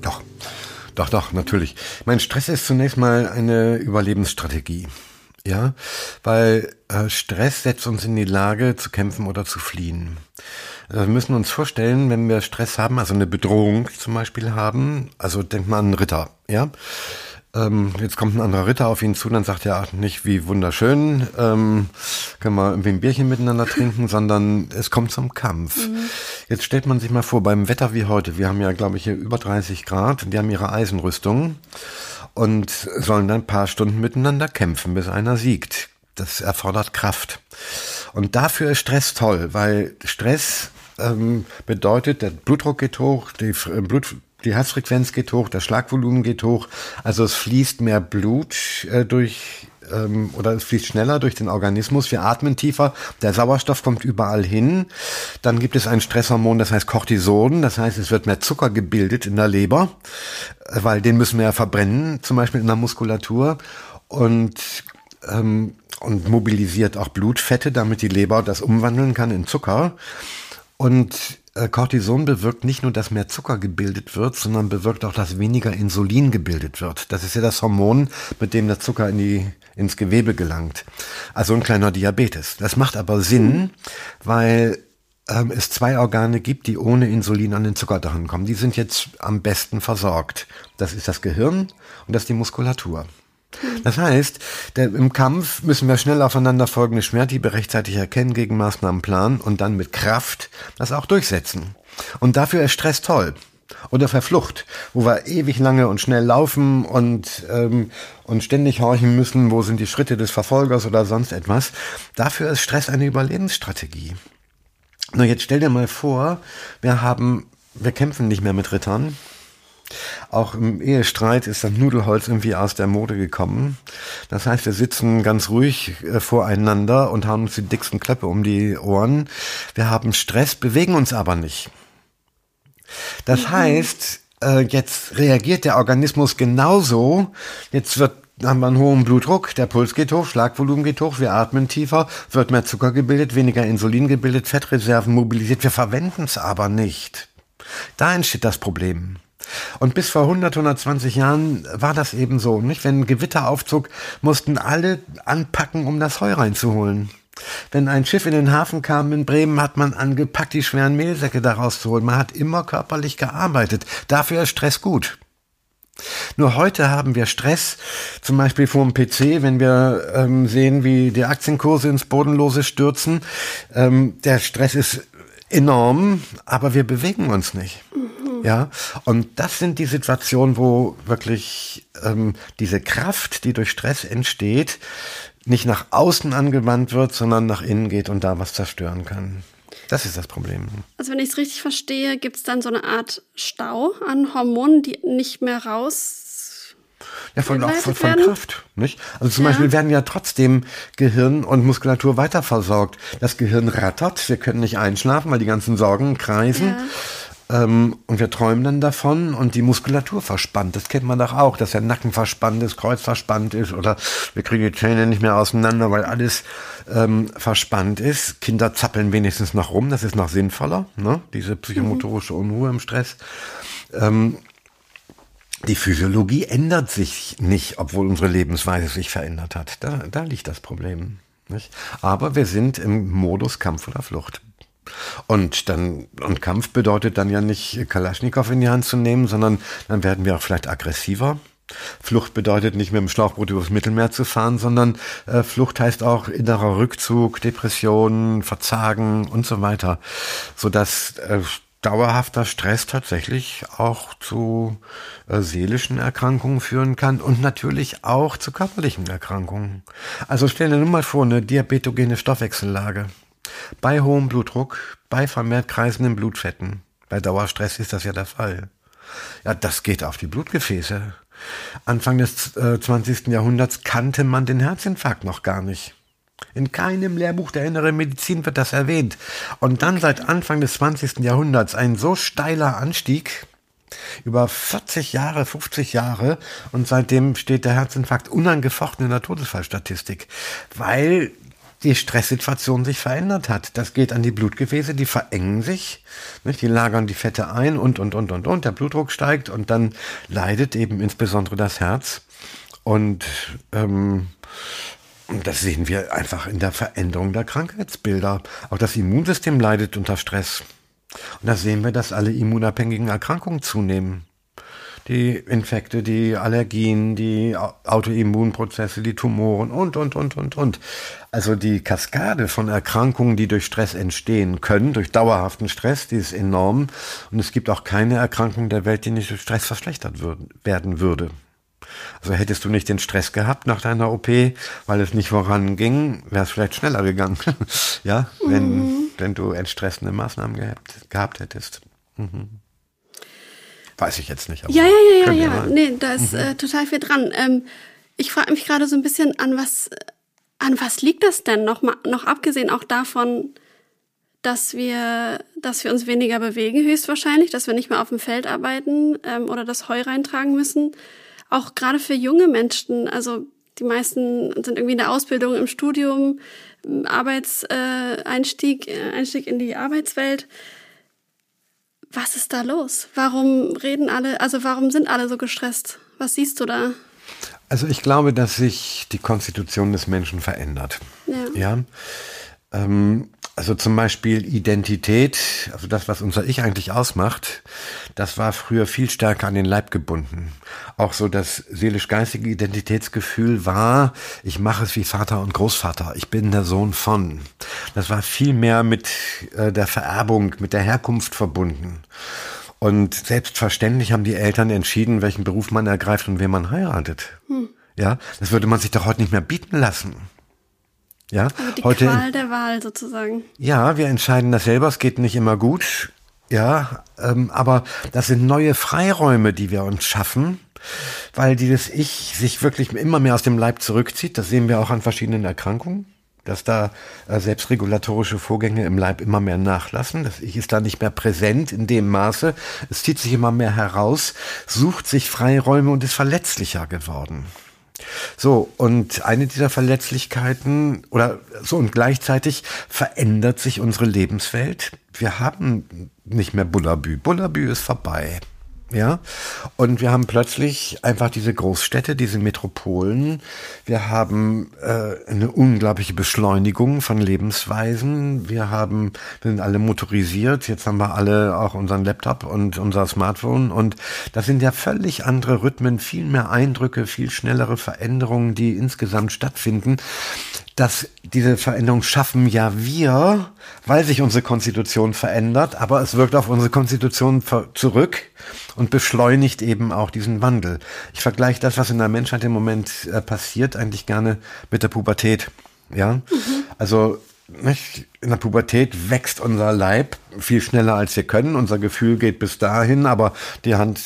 Doch, doch, doch, natürlich. Mein Stress ist zunächst mal eine Überlebensstrategie. Ja, weil äh, Stress setzt uns in die Lage zu kämpfen oder zu fliehen. Also wir müssen uns vorstellen, wenn wir Stress haben, also eine Bedrohung zum Beispiel haben, also denkt mal an einen Ritter, ja. Ähm, jetzt kommt ein anderer Ritter auf ihn zu, dann sagt er ach, nicht wie wunderschön, ähm, können wir irgendwie ein Bierchen miteinander trinken, sondern es kommt zum Kampf. Mhm. Jetzt stellt man sich mal vor, beim Wetter wie heute, wir haben ja, glaube ich, hier über 30 Grad, die haben ihre Eisenrüstung und sollen dann ein paar Stunden miteinander kämpfen, bis einer siegt. Das erfordert Kraft. Und dafür ist Stress toll, weil Stress ähm, bedeutet, der Blutdruck geht hoch, die äh, Blut, die Herzfrequenz geht hoch, das Schlagvolumen geht hoch, also es fließt mehr Blut äh, durch ähm, oder es fließt schneller durch den Organismus, wir atmen tiefer, der Sauerstoff kommt überall hin. Dann gibt es ein Stresshormon, das heißt Cortison, das heißt, es wird mehr Zucker gebildet in der Leber, äh, weil den müssen wir ja verbrennen, zum Beispiel in der Muskulatur. Und ähm, und mobilisiert auch Blutfette, damit die Leber das umwandeln kann in Zucker. Und Cortison bewirkt nicht nur, dass mehr Zucker gebildet wird, sondern bewirkt auch, dass weniger Insulin gebildet wird. Das ist ja das Hormon, mit dem der Zucker in die, ins Gewebe gelangt. Also ein kleiner Diabetes. Das macht aber Sinn, weil ähm, es zwei Organe gibt, die ohne Insulin an den Zucker drankommen. Die sind jetzt am besten versorgt. Das ist das Gehirn und das ist die Muskulatur. Das heißt, der, im Kampf müssen wir schnell aufeinander folgende Schwerthiebe rechtzeitig erkennen, gegen Maßnahmen planen und dann mit Kraft das auch durchsetzen. Und dafür ist Stress toll. Oder Verflucht, wo wir ewig lange und schnell laufen und, ähm, und ständig horchen müssen, wo sind die Schritte des Verfolgers oder sonst etwas. Dafür ist Stress eine Überlebensstrategie. Nur jetzt stell dir mal vor, wir haben, wir kämpfen nicht mehr mit Rittern, auch im Ehestreit ist das Nudelholz irgendwie aus der Mode gekommen. Das heißt, wir sitzen ganz ruhig äh, voreinander und haben uns die dicksten Klöppe um die Ohren. Wir haben Stress, bewegen uns aber nicht. Das mhm. heißt, äh, jetzt reagiert der Organismus genauso. Jetzt wird haben wir einen hohen Blutdruck, der Puls geht hoch, Schlagvolumen geht hoch, wir atmen tiefer, wird mehr Zucker gebildet, weniger Insulin gebildet, Fettreserven mobilisiert, wir verwenden es aber nicht. Da entsteht das Problem. Und bis vor 100, 120 Jahren war das eben so, nicht? Wenn ein Gewitter aufzog, mussten alle anpacken, um das Heu reinzuholen. Wenn ein Schiff in den Hafen kam in Bremen, hat man angepackt, die schweren Mehlsäcke da rauszuholen. Man hat immer körperlich gearbeitet. Dafür ist Stress gut. Nur heute haben wir Stress, zum Beispiel vor dem PC, wenn wir ähm, sehen, wie die Aktienkurse ins Bodenlose stürzen. Ähm, der Stress ist enorm, aber wir bewegen uns nicht. Mhm. Ja, und das sind die Situationen, wo wirklich ähm, diese Kraft, die durch Stress entsteht, nicht nach außen angewandt wird, sondern nach innen geht und da was zerstören kann. Das ist das Problem. Also wenn ich es richtig verstehe, gibt es dann so eine Art Stau an Hormonen, die nicht mehr raus. Ja, von, auch von, von Kraft. Nicht? Also zum ja. Beispiel werden ja trotzdem Gehirn und Muskulatur weiterversorgt. Das Gehirn rattert, wir können nicht einschlafen, weil die ganzen Sorgen kreisen. Ja. Ähm, und wir träumen dann davon und die Muskulatur verspannt. Das kennt man doch auch, dass der Nacken verspannt ist, Kreuz verspannt ist oder wir kriegen die Zähne nicht mehr auseinander, weil alles ähm, verspannt ist. Kinder zappeln wenigstens noch rum, das ist noch sinnvoller, ne? diese psychomotorische Unruhe im Stress. Ähm, die Physiologie ändert sich nicht, obwohl unsere Lebensweise sich verändert hat. Da, da liegt das Problem. Nicht? Aber wir sind im Modus Kampf oder Flucht. Und dann, und Kampf bedeutet dann ja nicht Kalaschnikow in die Hand zu nehmen, sondern dann werden wir auch vielleicht aggressiver. Flucht bedeutet nicht mit dem Schlauchboot übers Mittelmeer zu fahren, sondern äh, Flucht heißt auch innerer Rückzug, Depression, Verzagen und so weiter, sodass äh, dauerhafter Stress tatsächlich auch zu äh, seelischen Erkrankungen führen kann und natürlich auch zu körperlichen Erkrankungen. Also stell dir nur mal vor, eine diabetogene Stoffwechsellage. Bei hohem Blutdruck, bei vermehrt kreisenden Blutfetten. Bei Dauerstress ist das ja der Fall. Ja, das geht auf die Blutgefäße. Anfang des äh, 20. Jahrhunderts kannte man den Herzinfarkt noch gar nicht. In keinem Lehrbuch der inneren Medizin wird das erwähnt. Und dann seit Anfang des 20. Jahrhunderts ein so steiler Anstieg, über 40 Jahre, 50 Jahre und seitdem steht der Herzinfarkt unangefochten in der Todesfallstatistik, weil die Stresssituation sich verändert hat. Das geht an die Blutgefäße, die verengen sich, nicht? die lagern die Fette ein und, und, und, und, und. Der Blutdruck steigt und dann leidet eben insbesondere das Herz. Und ähm, das sehen wir einfach in der Veränderung der Krankheitsbilder. Auch das Immunsystem leidet unter Stress. Und da sehen wir, dass alle immunabhängigen Erkrankungen zunehmen die Infekte, die Allergien, die Autoimmunprozesse, die Tumoren und, und, und, und, und. Also die Kaskade von Erkrankungen, die durch Stress entstehen können, durch dauerhaften Stress, die ist enorm. Und es gibt auch keine Erkrankung der Welt, die nicht durch Stress verschlechtert werden würde. Also hättest du nicht den Stress gehabt nach deiner OP, weil es nicht voranging, wäre es vielleicht schneller gegangen. ja, wenn, mhm. wenn du entstressende Maßnahmen gehabt, gehabt hättest. Mhm. Weiß ich jetzt nicht. ja, ja, ja, ja, ja. Nee, da ist mhm. äh, total viel dran. Ähm, ich frage mich gerade so ein bisschen, an was, an was liegt das denn? Noch, mal, noch abgesehen auch davon, dass wir, dass wir uns weniger bewegen, höchstwahrscheinlich, dass wir nicht mehr auf dem Feld arbeiten ähm, oder das Heu reintragen müssen. Auch gerade für junge Menschen, also die meisten sind irgendwie in der Ausbildung, im Studium, Arbeitseinstieg, äh, Einstieg in die Arbeitswelt was ist da los? Warum reden alle, also warum sind alle so gestresst? Was siehst du da? Also ich glaube, dass sich die Konstitution des Menschen verändert. Ja. ja? Ähm, also zum Beispiel Identität, also das, was unser Ich eigentlich ausmacht, das war früher viel stärker an den Leib gebunden. Auch so das seelisch-geistige Identitätsgefühl war, ich mache es wie Vater und Großvater, ich bin der Sohn von. Das war viel mehr mit äh, der Vererbung, mit der Herkunft verbunden. Und selbstverständlich haben die Eltern entschieden, welchen Beruf man ergreift und wen man heiratet. Hm. Ja, das würde man sich doch heute nicht mehr bieten lassen. Ja, also die heute, Qual der Wahl sozusagen. Ja, wir entscheiden das selber. Es geht nicht immer gut. Ja, ähm, aber das sind neue Freiräume, die wir uns schaffen, weil dieses Ich sich wirklich immer mehr aus dem Leib zurückzieht. Das sehen wir auch an verschiedenen Erkrankungen, dass da äh, selbstregulatorische Vorgänge im Leib immer mehr nachlassen. Das Ich ist da nicht mehr präsent in dem Maße. Es zieht sich immer mehr heraus, sucht sich Freiräume und ist verletzlicher geworden. So, und eine dieser Verletzlichkeiten oder so und gleichzeitig verändert sich unsere Lebenswelt. Wir haben nicht mehr Bullabü. Bullabü ist vorbei. Ja, und wir haben plötzlich einfach diese Großstädte, diese Metropolen. Wir haben äh, eine unglaubliche Beschleunigung von Lebensweisen. Wir haben, wir sind alle motorisiert. Jetzt haben wir alle auch unseren Laptop und unser Smartphone. Und das sind ja völlig andere Rhythmen, viel mehr Eindrücke, viel schnellere Veränderungen, die insgesamt stattfinden dass diese Veränderung schaffen ja wir, weil sich unsere Konstitution verändert, aber es wirkt auf unsere Konstitution zurück und beschleunigt eben auch diesen Wandel. Ich vergleiche das, was in der Menschheit im Moment äh, passiert, eigentlich gerne mit der Pubertät. Ja, mhm. also nicht? in der Pubertät wächst unser Leib viel schneller als wir können. Unser Gefühl geht bis dahin, aber die Hand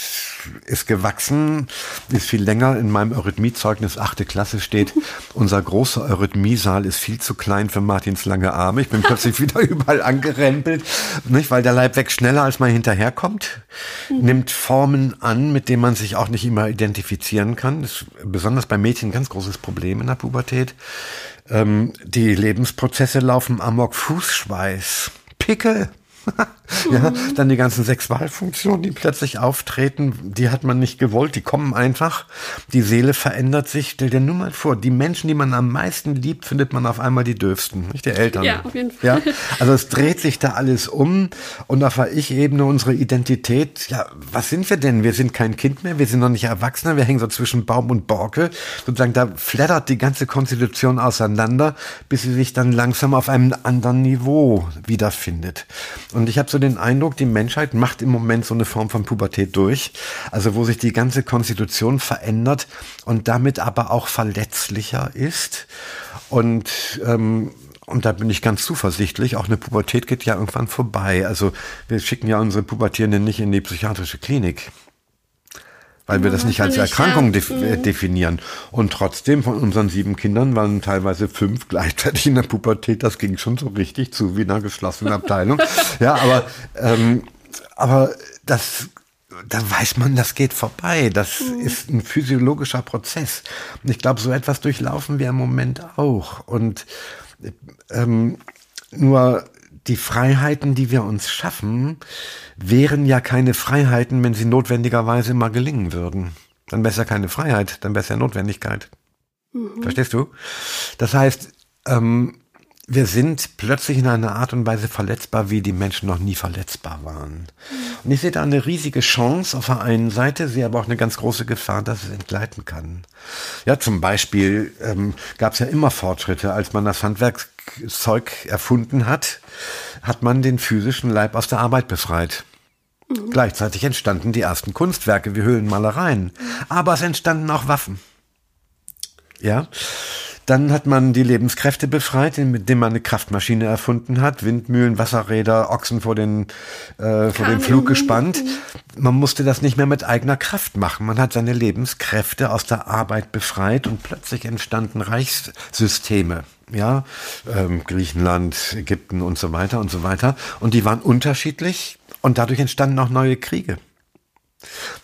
ist gewachsen, ist viel länger. In meinem Eurythmiezeugnis achte Klasse steht, unser großer Eurythmiesaal ist viel zu klein für Martins lange Arme. Ich bin plötzlich wieder überall angerempelt, nicht? weil der Leib wächst schneller, als man hinterherkommt, mhm. nimmt Formen an, mit denen man sich auch nicht immer identifizieren kann. Das ist besonders bei Mädchen ein ganz großes Problem in der Pubertät. Ähm, die Lebensprozesse laufen amok Fußschweiß, Pickel, ja, dann die ganzen Sexualfunktionen, die plötzlich auftreten, die hat man nicht gewollt, die kommen einfach. Die Seele verändert sich. Stell dir nur mal vor, die Menschen, die man am meisten liebt, findet man auf einmal die dürfsten, nicht die Eltern. Ja, auf jeden Fall. Ja, also es dreht sich da alles um und auf der Ich-Ebene unsere Identität, ja, was sind wir denn? Wir sind kein Kind mehr, wir sind noch nicht Erwachsene, wir hängen so zwischen Baum und Borke. Sozusagen, da flattert die ganze Konstitution auseinander, bis sie sich dann langsam auf einem anderen Niveau wiederfindet. Und ich habe so den Eindruck, die Menschheit macht im Moment so eine Form von Pubertät durch, also wo sich die ganze Konstitution verändert und damit aber auch verletzlicher ist. Und ähm, und da bin ich ganz zuversichtlich. Auch eine Pubertät geht ja irgendwann vorbei. Also wir schicken ja unsere Pubertierenden nicht in die psychiatrische Klinik weil wir das nicht als Erkrankung def definieren. Und trotzdem von unseren sieben Kindern waren teilweise fünf gleichzeitig in der Pubertät. Das ging schon so richtig zu wie in einer geschlossenen Abteilung. ja, aber, ähm, aber das da weiß man, das geht vorbei. Das mhm. ist ein physiologischer Prozess. Und ich glaube, so etwas durchlaufen wir im Moment auch. Und ähm, nur die Freiheiten, die wir uns schaffen, wären ja keine Freiheiten, wenn sie notwendigerweise mal gelingen würden. Dann wäre es ja keine Freiheit, dann ja Notwendigkeit. Mhm. Verstehst du? Das heißt, ähm, wir sind plötzlich in einer Art und Weise verletzbar, wie die Menschen noch nie verletzbar waren. Mhm. Und ich sehe da eine riesige Chance auf der einen Seite, sehe aber auch eine ganz große Gefahr, dass es entgleiten kann. Ja, zum Beispiel ähm, gab es ja immer Fortschritte, als man das Handwerkszeug erfunden hat, hat man den physischen Leib aus der Arbeit befreit. Mhm. Gleichzeitig entstanden die ersten Kunstwerke wie Höhlenmalereien. Mhm. Aber es entstanden auch Waffen. Ja. Dann hat man die Lebenskräfte befreit, indem man eine Kraftmaschine erfunden hat, Windmühlen, Wasserräder, Ochsen vor den, äh, vor den Flug gespannt. Man musste das nicht mehr mit eigener Kraft machen. Man hat seine Lebenskräfte aus der Arbeit befreit und plötzlich entstanden Reichssysteme. Ja, ähm, Griechenland, Ägypten und so weiter und so weiter. Und die waren unterschiedlich und dadurch entstanden auch neue Kriege.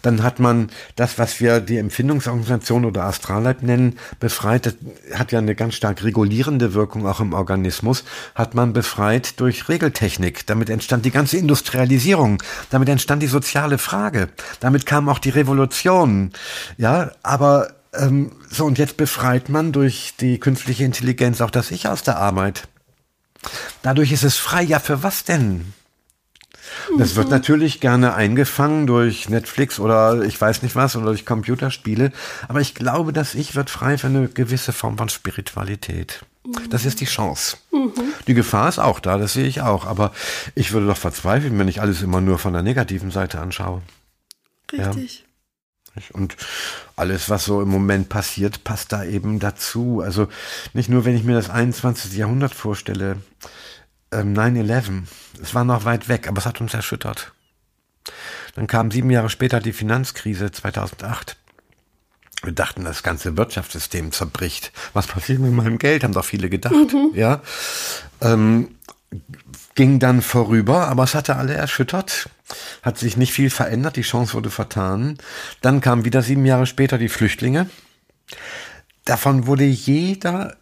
Dann hat man das, was wir die Empfindungsorganisation oder Astralleib nennen, befreit, das hat ja eine ganz stark regulierende Wirkung auch im Organismus, hat man befreit durch Regeltechnik. Damit entstand die ganze Industrialisierung, damit entstand die soziale Frage, damit kam auch die Revolution. Ja, aber ähm, so und jetzt befreit man durch die künstliche Intelligenz auch das Ich aus der Arbeit. Dadurch ist es frei. Ja, für was denn? Das wird natürlich gerne eingefangen durch Netflix oder ich weiß nicht was oder durch Computerspiele. Aber ich glaube, dass ich wird frei für eine gewisse Form von Spiritualität. Das ist die Chance. Mhm. Die Gefahr ist auch da, das sehe ich auch. Aber ich würde doch verzweifeln, wenn ich alles immer nur von der negativen Seite anschaue. Richtig. Ja. Und alles, was so im Moment passiert, passt da eben dazu. Also nicht nur, wenn ich mir das 21. Jahrhundert vorstelle, ähm, 9-11. Es war noch weit weg, aber es hat uns erschüttert. Dann kam sieben Jahre später die Finanzkrise 2008. Wir dachten, das ganze Wirtschaftssystem zerbricht. Was passiert mit meinem Geld? Haben doch viele gedacht. Mhm. Ja. Ähm, ging dann vorüber, aber es hatte alle erschüttert. Hat sich nicht viel verändert. Die Chance wurde vertan. Dann kamen wieder sieben Jahre später die Flüchtlinge. davon wurde jeder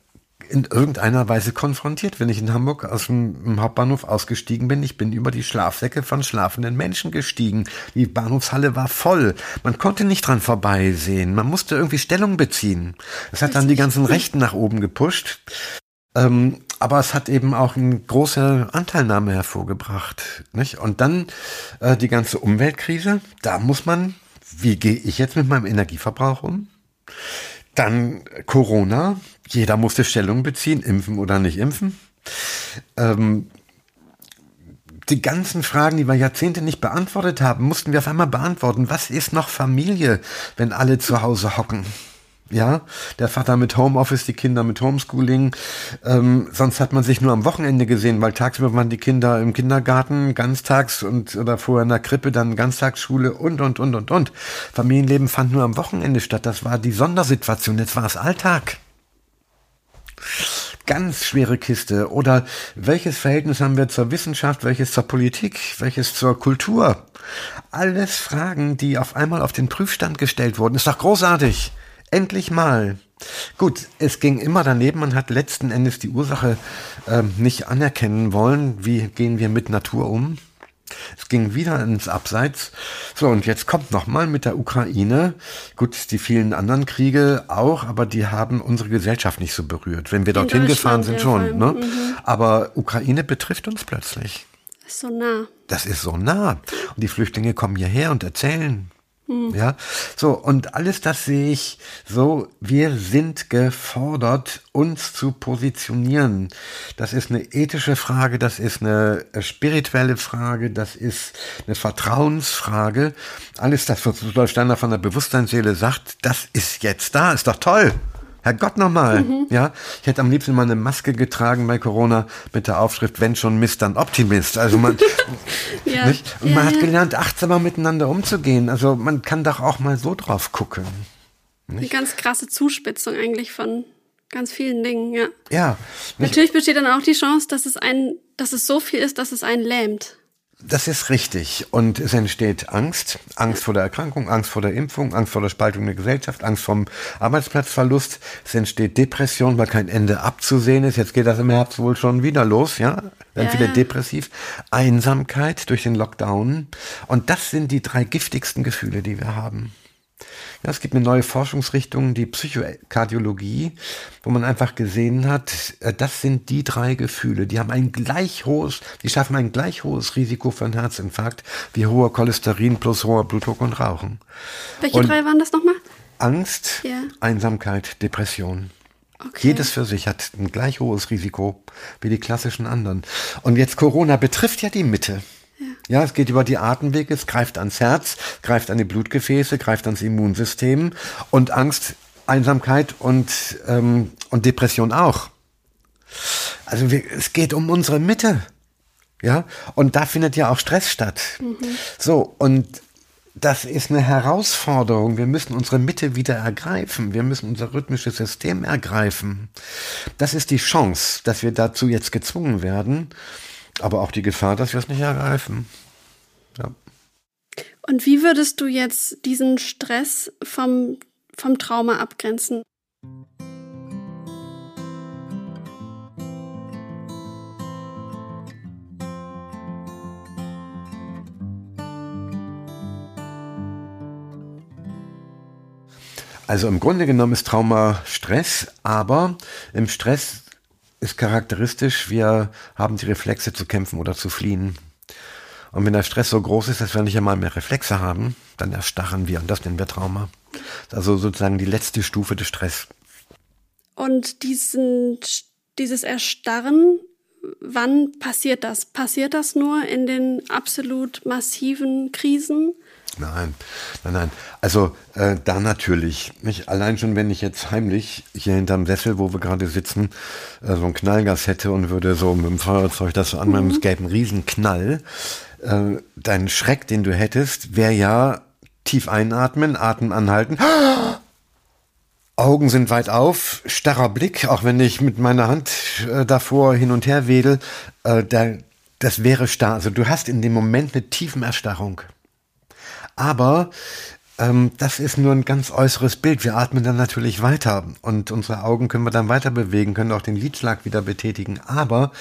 in irgendeiner Weise konfrontiert, wenn ich in Hamburg aus dem Hauptbahnhof ausgestiegen bin. Ich bin über die Schlafsäcke von schlafenden Menschen gestiegen. Die Bahnhofshalle war voll. Man konnte nicht dran vorbeisehen. Man musste irgendwie Stellung beziehen. Das hat dann die ganzen Rechten nach oben gepusht. Ähm, aber es hat eben auch eine große Anteilnahme hervorgebracht. Nicht? Und dann äh, die ganze Umweltkrise. Da muss man, wie gehe ich jetzt mit meinem Energieverbrauch um? Dann Corona, jeder musste Stellung beziehen, impfen oder nicht impfen. Ähm, die ganzen Fragen, die wir Jahrzehnte nicht beantwortet haben, mussten wir auf einmal beantworten. Was ist noch Familie, wenn alle zu Hause hocken? Ja, der Vater mit Homeoffice, die Kinder mit Homeschooling. Ähm, sonst hat man sich nur am Wochenende gesehen, weil tagsüber waren die Kinder im Kindergarten, ganztags und oder vorher in der Krippe, dann Ganztagsschule und und und und und. Familienleben fand nur am Wochenende statt. Das war die Sondersituation. Jetzt war es Alltag. Ganz schwere Kiste. Oder welches Verhältnis haben wir zur Wissenschaft, welches zur Politik, welches zur Kultur? Alles Fragen, die auf einmal auf den Prüfstand gestellt wurden. Ist doch großartig. Endlich mal. Gut, es ging immer daneben. Man hat letzten Endes die Ursache äh, nicht anerkennen wollen. Wie gehen wir mit Natur um? Es ging wieder ins Abseits. So, und jetzt kommt nochmal mit der Ukraine. Gut, die vielen anderen Kriege auch, aber die haben unsere Gesellschaft nicht so berührt. Wenn wir dorthin gefahren sind, schon. Ne? Mhm. Aber Ukraine betrifft uns plötzlich. Das ist so nah. Das ist so nah. Und die Flüchtlinge kommen hierher und erzählen Ja, so, und alles das sehe ich so, wir sind gefordert, uns zu positionieren. Das ist eine ethische Frage, das ist eine spirituelle Frage, das ist eine Vertrauensfrage. Alles das, was Rudolf Steiner von der Bewusstseinsseele sagt, das ist jetzt da, ist doch toll. Herrgott nochmal. Mhm. Ja, ich hätte am liebsten mal eine Maske getragen bei Corona mit der Aufschrift, wenn schon Mist, dann Optimist. Also man, ja. nicht? Und ja, man hat gelernt, achtsamer miteinander umzugehen. Also man kann doch auch mal so drauf gucken. Nicht? Eine ganz krasse Zuspitzung eigentlich von ganz vielen Dingen, ja. Ja. Natürlich besteht dann auch die Chance, dass es ein, dass es so viel ist, dass es einen lähmt. Das ist richtig. Und es entsteht Angst. Angst vor der Erkrankung, Angst vor der Impfung, Angst vor der Spaltung der Gesellschaft, Angst vom Arbeitsplatzverlust. Es entsteht Depression, weil kein Ende abzusehen ist. Jetzt geht das im Herbst wohl schon wieder los, ja? Dann ja, wieder depressiv. Einsamkeit durch den Lockdown. Und das sind die drei giftigsten Gefühle, die wir haben. Ja, es gibt eine neue Forschungsrichtung, die Psychokardiologie, wo man einfach gesehen hat, äh, das sind die drei Gefühle, die haben ein gleich hohes, die schaffen ein gleich hohes Risiko für einen Herzinfarkt wie hoher Cholesterin plus hoher Blutdruck und Rauchen. Welche und drei waren das nochmal? Angst, ja. Einsamkeit, Depression. Okay. Jedes für sich hat ein gleich hohes Risiko wie die klassischen anderen. Und jetzt Corona betrifft ja die Mitte. Ja. es geht über die Atemwege, es greift ans Herz, greift an die Blutgefäße, greift ans Immunsystem und Angst, Einsamkeit und, ähm, und Depression auch. Also wir, es geht um unsere Mitte. Ja, und da findet ja auch Stress statt. Mhm. So, und das ist eine Herausforderung. Wir müssen unsere Mitte wieder ergreifen. Wir müssen unser rhythmisches System ergreifen. Das ist die Chance, dass wir dazu jetzt gezwungen werden. Aber auch die Gefahr, dass wir es nicht ergreifen. Ja. Und wie würdest du jetzt diesen Stress vom, vom Trauma abgrenzen? Also im Grunde genommen ist Trauma Stress, aber im Stress ist charakteristisch, wir haben die Reflexe zu kämpfen oder zu fliehen. Und wenn der Stress so groß ist, dass wir nicht einmal mehr Reflexe haben, dann erstarren wir und das nennen wir Trauma. Also sozusagen die letzte Stufe des Stress. Und diesen, dieses Erstarren, wann passiert das? Passiert das nur in den absolut massiven Krisen? Nein, nein, nein. Also äh, da natürlich. Nicht? Allein schon, wenn ich jetzt heimlich hier hinterm Sessel, wo wir gerade sitzen, äh, so ein Knallgas hätte und würde so mit dem Feuerzeug das so anmachen, mhm. es gäbe einen riesen Knall. Äh, dein Schreck, den du hättest, wäre ja tief einatmen, Atem anhalten. Augen sind weit auf, starrer Blick, auch wenn ich mit meiner Hand äh, davor hin und her wedel, äh, da, das wäre starr. Also du hast in dem Moment eine tiefen Erstarrung. Aber ähm, das ist nur ein ganz äußeres Bild. Wir atmen dann natürlich weiter und unsere Augen können wir dann weiter bewegen, können auch den Lidschlag wieder betätigen. Aber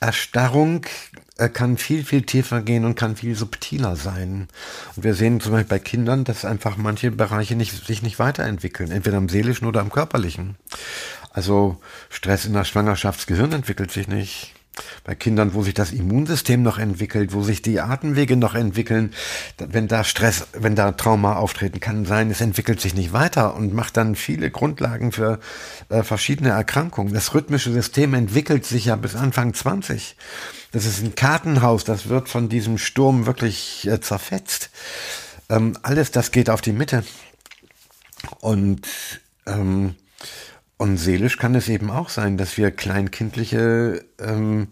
Erstarrung äh, kann viel, viel tiefer gehen und kann viel subtiler sein. Und wir sehen zum Beispiel bei Kindern, dass einfach manche Bereiche nicht, sich nicht weiterentwickeln, entweder im seelischen oder im körperlichen. Also Stress in der Schwangerschaft, das Gehirn entwickelt sich nicht. Bei Kindern, wo sich das Immunsystem noch entwickelt, wo sich die Atemwege noch entwickeln, wenn da Stress, wenn da Trauma auftreten kann sein, es entwickelt sich nicht weiter und macht dann viele Grundlagen für äh, verschiedene Erkrankungen. Das rhythmische System entwickelt sich ja bis Anfang 20. Das ist ein Kartenhaus, das wird von diesem Sturm wirklich äh, zerfetzt. Ähm, alles das geht auf die Mitte. Und ähm, und seelisch kann es eben auch sein, dass wir kleinkindliche ähm,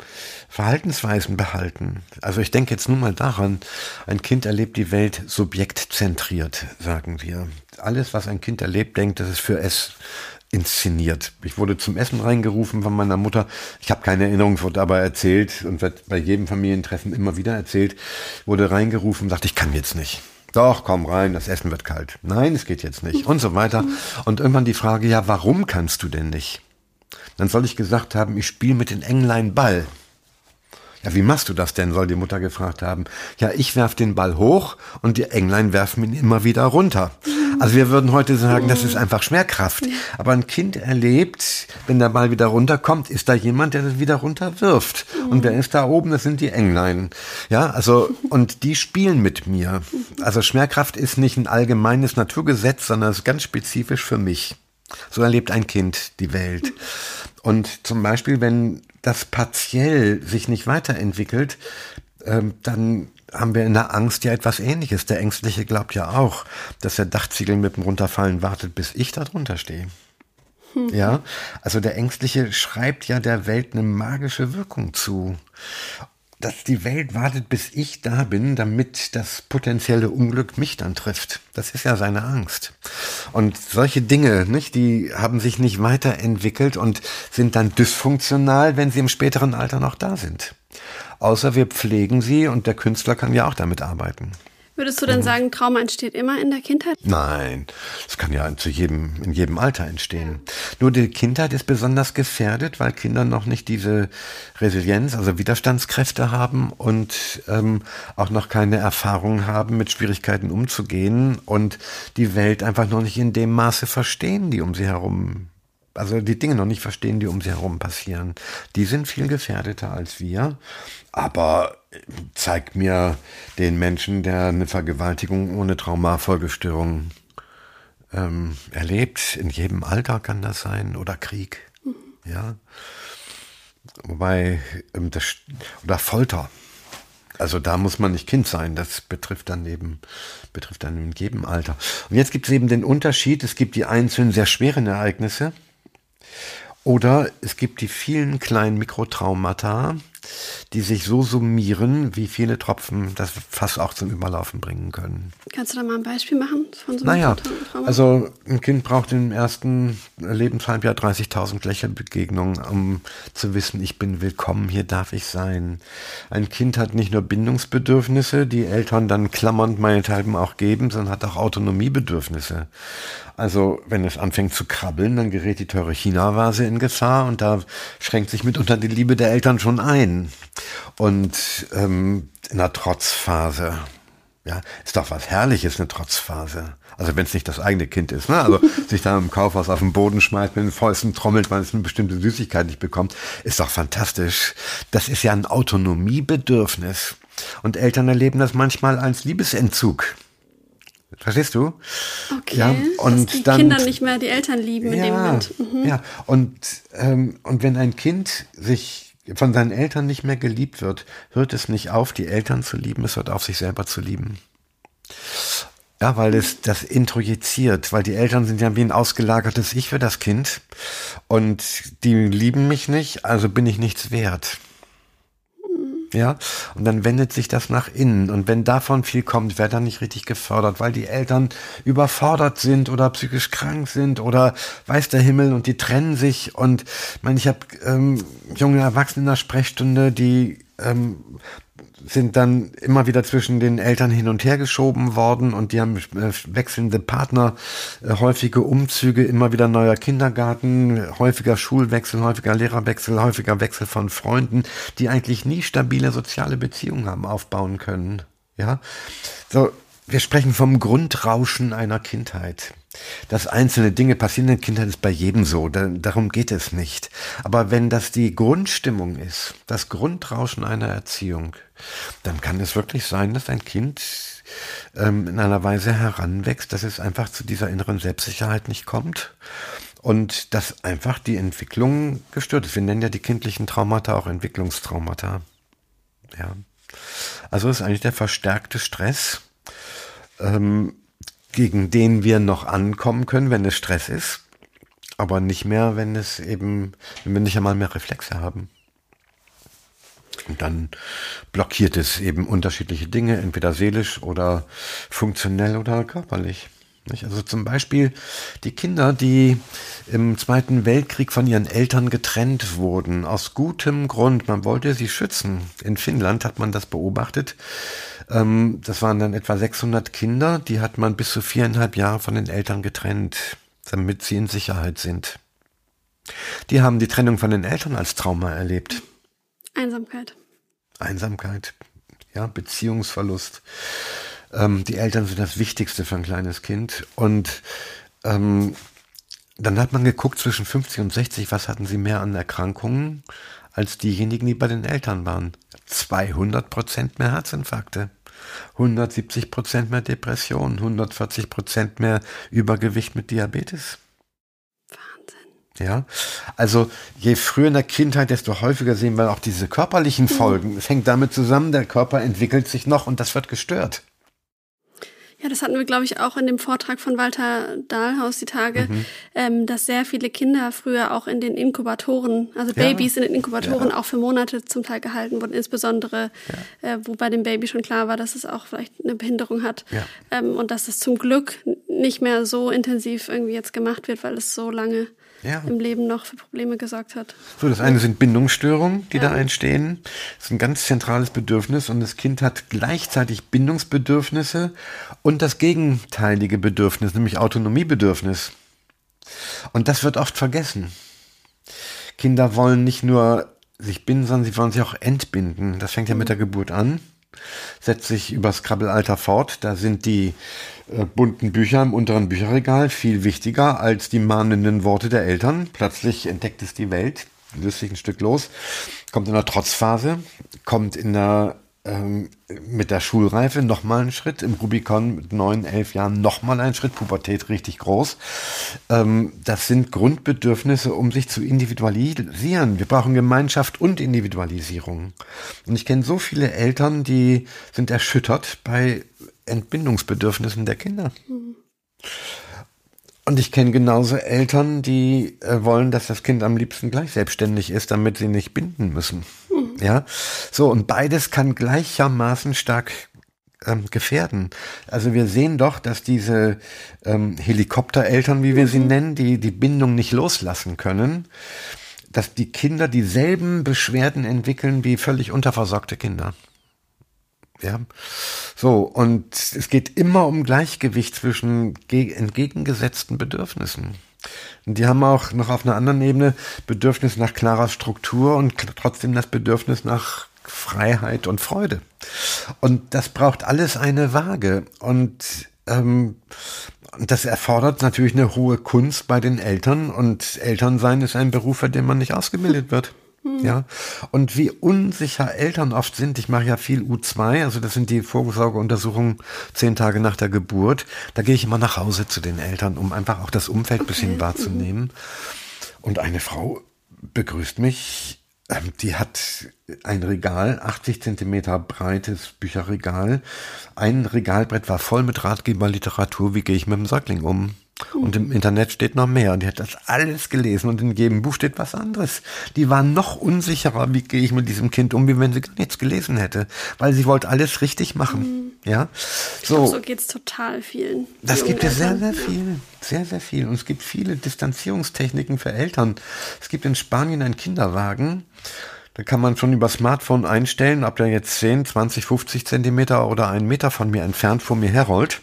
Verhaltensweisen behalten. Also ich denke jetzt nur mal daran, ein Kind erlebt die Welt subjektzentriert, sagen wir. Alles, was ein Kind erlebt, denkt, das ist für es inszeniert. Ich wurde zum Essen reingerufen von meiner Mutter. Ich habe keine Erinnerung, wurde aber erzählt und wird bei jedem Familientreffen immer wieder erzählt. Wurde reingerufen, sagte, ich kann jetzt nicht. Doch, komm rein, das Essen wird kalt. Nein, es geht jetzt nicht. Und so weiter. Und irgendwann die Frage, ja, warum kannst du denn nicht? Dann soll ich gesagt haben, ich spiele mit den Englein Ball. Ja, wie machst du das denn? soll die Mutter gefragt haben. Ja, ich werf den Ball hoch und die Englein werfen ihn immer wieder runter. Also wir würden heute sagen, das ist einfach Schwerkraft. Aber ein Kind erlebt, wenn der Ball wieder runterkommt, ist da jemand, der das wieder runterwirft. Und wer ist da oben? Das sind die Englein. Ja, also, und die spielen mit mir. Also Schwerkraft ist nicht ein allgemeines Naturgesetz, sondern es ist ganz spezifisch für mich. So erlebt ein Kind die Welt. Und zum Beispiel, wenn das partiell sich nicht weiterentwickelt, ähm, dann haben wir in der Angst ja etwas Ähnliches. Der Ängstliche glaubt ja auch, dass der Dachziegel mit dem Runterfallen wartet, bis ich da drunter stehe. Hm. Ja, also der Ängstliche schreibt ja der Welt eine magische Wirkung zu. Dass die Welt wartet, bis ich da bin, damit das potenzielle Unglück mich dann trifft. Das ist ja seine Angst. Und solche Dinge, nicht, die haben sich nicht weiterentwickelt und sind dann dysfunktional, wenn sie im späteren Alter noch da sind außer wir pflegen sie und der Künstler kann ja auch damit arbeiten. Würdest du denn mhm. sagen, Trauma entsteht immer in der Kindheit? Nein, es kann ja zu jedem, in jedem Alter entstehen. Nur die Kindheit ist besonders gefährdet, weil Kinder noch nicht diese Resilienz, also Widerstandskräfte haben und ähm, auch noch keine Erfahrung haben, mit Schwierigkeiten umzugehen und die Welt einfach noch nicht in dem Maße verstehen, die um sie herum also die Dinge noch nicht verstehen, die um sie herum passieren. Die sind viel gefährdeter als wir. Aber zeig mir den Menschen, der eine Vergewaltigung ohne Traumafolgestörung ähm, erlebt. In jedem Alter kann das sein. Oder Krieg. Mhm. Ja. Wobei, ähm, das, oder Folter. Also da muss man nicht Kind sein, das betrifft dann eben, betrifft dann in jedem Alter. Und jetzt gibt es eben den Unterschied, es gibt die einzelnen sehr schweren Ereignisse oder es gibt die vielen kleinen Mikrotraumata, die sich so summieren, wie viele Tropfen das Fass auch zum Überlaufen bringen können. Kannst du da mal ein Beispiel machen von so einem Naja, also ein Kind braucht im ersten Lebenshalbjahr 30.000 Lächelbegegnungen, um zu wissen, ich bin willkommen, hier darf ich sein. Ein Kind hat nicht nur Bindungsbedürfnisse, die Eltern dann klammernd meinethalben auch geben, sondern hat auch Autonomiebedürfnisse. Also wenn es anfängt zu krabbeln, dann gerät die teure China-Vase in Gefahr und da schränkt sich mitunter die Liebe der Eltern schon ein. Und ähm, in der Trotzphase, ja, ist doch was Herrliches, eine Trotzphase. Also wenn es nicht das eigene Kind ist, ne? Also sich da im Kaufhaus auf den Boden schmeißt, mit den Fäusten trommelt, weil es eine bestimmte Süßigkeit nicht bekommt, ist doch fantastisch. Das ist ja ein Autonomiebedürfnis. Und Eltern erleben das manchmal als Liebesentzug. Verstehst du? Okay. Ja, und Dass die dann, Kinder nicht mehr die Eltern lieben in ja, dem Moment. Mhm. Ja, und, ähm, und wenn ein Kind sich von seinen Eltern nicht mehr geliebt wird, hört es nicht auf, die Eltern zu lieben, es hört auf, sich selber zu lieben. Ja, weil es das introjiziert, weil die Eltern sind ja wie ein ausgelagertes Ich für das Kind und die lieben mich nicht, also bin ich nichts wert. Ja, und dann wendet sich das nach innen. Und wenn davon viel kommt, wird dann nicht richtig gefördert, weil die Eltern überfordert sind oder psychisch krank sind oder weiß der Himmel und die trennen sich. Und ich meine, ich habe ähm, junge Erwachsene in der Sprechstunde, die ähm, sind dann immer wieder zwischen den Eltern hin und her geschoben worden und die haben äh, wechselnde Partner, äh, häufige Umzüge, immer wieder neuer Kindergarten, häufiger Schulwechsel, häufiger Lehrerwechsel, häufiger Wechsel von Freunden, die eigentlich nie stabile soziale Beziehungen haben aufbauen können. Ja, so wir sprechen vom Grundrauschen einer Kindheit. Dass einzelne Dinge passieren in Kindheit ist bei jedem so, da, darum geht es nicht. Aber wenn das die Grundstimmung ist, das Grundrauschen einer Erziehung, dann kann es wirklich sein, dass ein Kind ähm, in einer Weise heranwächst, dass es einfach zu dieser inneren Selbstsicherheit nicht kommt und dass einfach die Entwicklung gestört ist. Wir nennen ja die kindlichen Traumata auch Entwicklungstraumata. Ja. Also ist eigentlich der verstärkte Stress, ähm, gegen den wir noch ankommen können, wenn es Stress ist, aber nicht mehr, wenn es eben, wenn wir nicht einmal mehr Reflexe haben. Und dann blockiert es eben unterschiedliche Dinge, entweder seelisch oder funktionell oder körperlich. Also zum Beispiel die Kinder, die im Zweiten Weltkrieg von ihren Eltern getrennt wurden, aus gutem Grund. Man wollte sie schützen. In Finnland hat man das beobachtet. Ähm, das waren dann etwa 600 Kinder, die hat man bis zu viereinhalb Jahre von den Eltern getrennt, damit sie in Sicherheit sind. Die haben die Trennung von den Eltern als Trauma erlebt. Einsamkeit. Einsamkeit, ja, Beziehungsverlust. Ähm, die Eltern sind das Wichtigste für ein kleines Kind. Und ähm, dann hat man geguckt, zwischen 50 und 60, was hatten sie mehr an Erkrankungen als diejenigen, die bei den Eltern waren. 200 Prozent mehr Herzinfarkte, 170 Prozent mehr Depressionen, 140 Prozent mehr Übergewicht mit Diabetes. Wahnsinn. Ja, also je früher in der Kindheit, desto häufiger sehen wir auch diese körperlichen Folgen. Es hängt damit zusammen, der Körper entwickelt sich noch und das wird gestört. Ja, das hatten wir, glaube ich, auch in dem Vortrag von Walter Dahlhaus die Tage, mhm. ähm, dass sehr viele Kinder früher auch in den Inkubatoren, also ja. Babys in den Inkubatoren ja. auch für Monate zum Teil gehalten wurden, insbesondere ja. äh, wo bei dem Baby schon klar war, dass es auch vielleicht eine Behinderung hat ähm, und dass es zum Glück nicht mehr so intensiv irgendwie jetzt gemacht wird, weil es so lange ja. im Leben noch für Probleme gesorgt hat. So, das eine sind Bindungsstörungen, die ja. da entstehen. Das ist ein ganz zentrales Bedürfnis und das Kind hat gleichzeitig Bindungsbedürfnisse und das gegenteilige Bedürfnis, nämlich Autonomiebedürfnis. Und das wird oft vergessen. Kinder wollen nicht nur sich binden, sondern sie wollen sich auch entbinden. Das fängt ja mit der Geburt an setzt sich übers Krabbelalter fort. Da sind die äh, bunten Bücher im unteren Bücherregal viel wichtiger als die mahnenden Worte der Eltern. Plötzlich entdeckt es die Welt, löst sich ein Stück los, kommt in der Trotzphase, kommt in der ähm, mit der Schulreife nochmal einen Schritt, im Rubicon mit neun, elf Jahren nochmal einen Schritt, Pubertät richtig groß. Ähm, das sind Grundbedürfnisse, um sich zu individualisieren. Wir brauchen Gemeinschaft und Individualisierung. Und ich kenne so viele Eltern, die sind erschüttert bei Entbindungsbedürfnissen der Kinder. Mhm. Und ich kenne genauso Eltern, die äh, wollen, dass das Kind am liebsten gleich selbstständig ist, damit sie nicht binden müssen. Mhm. Ja, so und beides kann gleichermaßen stark ähm, gefährden. Also wir sehen doch, dass diese ähm, Helikoptereltern, wie wir mhm. sie nennen, die die Bindung nicht loslassen können, dass die Kinder dieselben Beschwerden entwickeln wie völlig unterversorgte Kinder. Ja. So, und es geht immer um Gleichgewicht zwischen entgegengesetzten Bedürfnissen. Die haben auch noch auf einer anderen Ebene Bedürfnis nach klarer Struktur und trotzdem das Bedürfnis nach Freiheit und Freude. Und das braucht alles eine Waage. Und ähm, das erfordert natürlich eine hohe Kunst bei den Eltern. Und Elternsein ist ein Beruf, für den man nicht ausgebildet wird. Ja. Und wie unsicher Eltern oft sind, ich mache ja viel U2, also das sind die Vorsorgeuntersuchungen zehn Tage nach der Geburt. Da gehe ich immer nach Hause zu den Eltern, um einfach auch das Umfeld okay. bisschen wahrzunehmen. Und eine Frau begrüßt mich, ähm, die hat ein Regal, 80 Zentimeter breites Bücherregal. Ein Regalbrett war voll mit Ratgeberliteratur, wie gehe ich mit dem Säugling um? Und im Internet steht noch mehr. Und die hat das alles gelesen und in jedem Buch steht was anderes. Die war noch unsicherer, wie gehe ich mit diesem Kind um, wie wenn sie gar nichts gelesen hätte. Weil sie wollte alles richtig machen. Mhm. Ja. So, glaub, so geht's total vielen. Das gibt es sehr, sehr viel. Sehr, sehr viel. Und es gibt viele Distanzierungstechniken für Eltern. Es gibt in Spanien einen Kinderwagen, Da kann man schon über Smartphone einstellen, ob der jetzt 10, 20, 50 Zentimeter oder einen Meter von mir entfernt vor mir herrollt.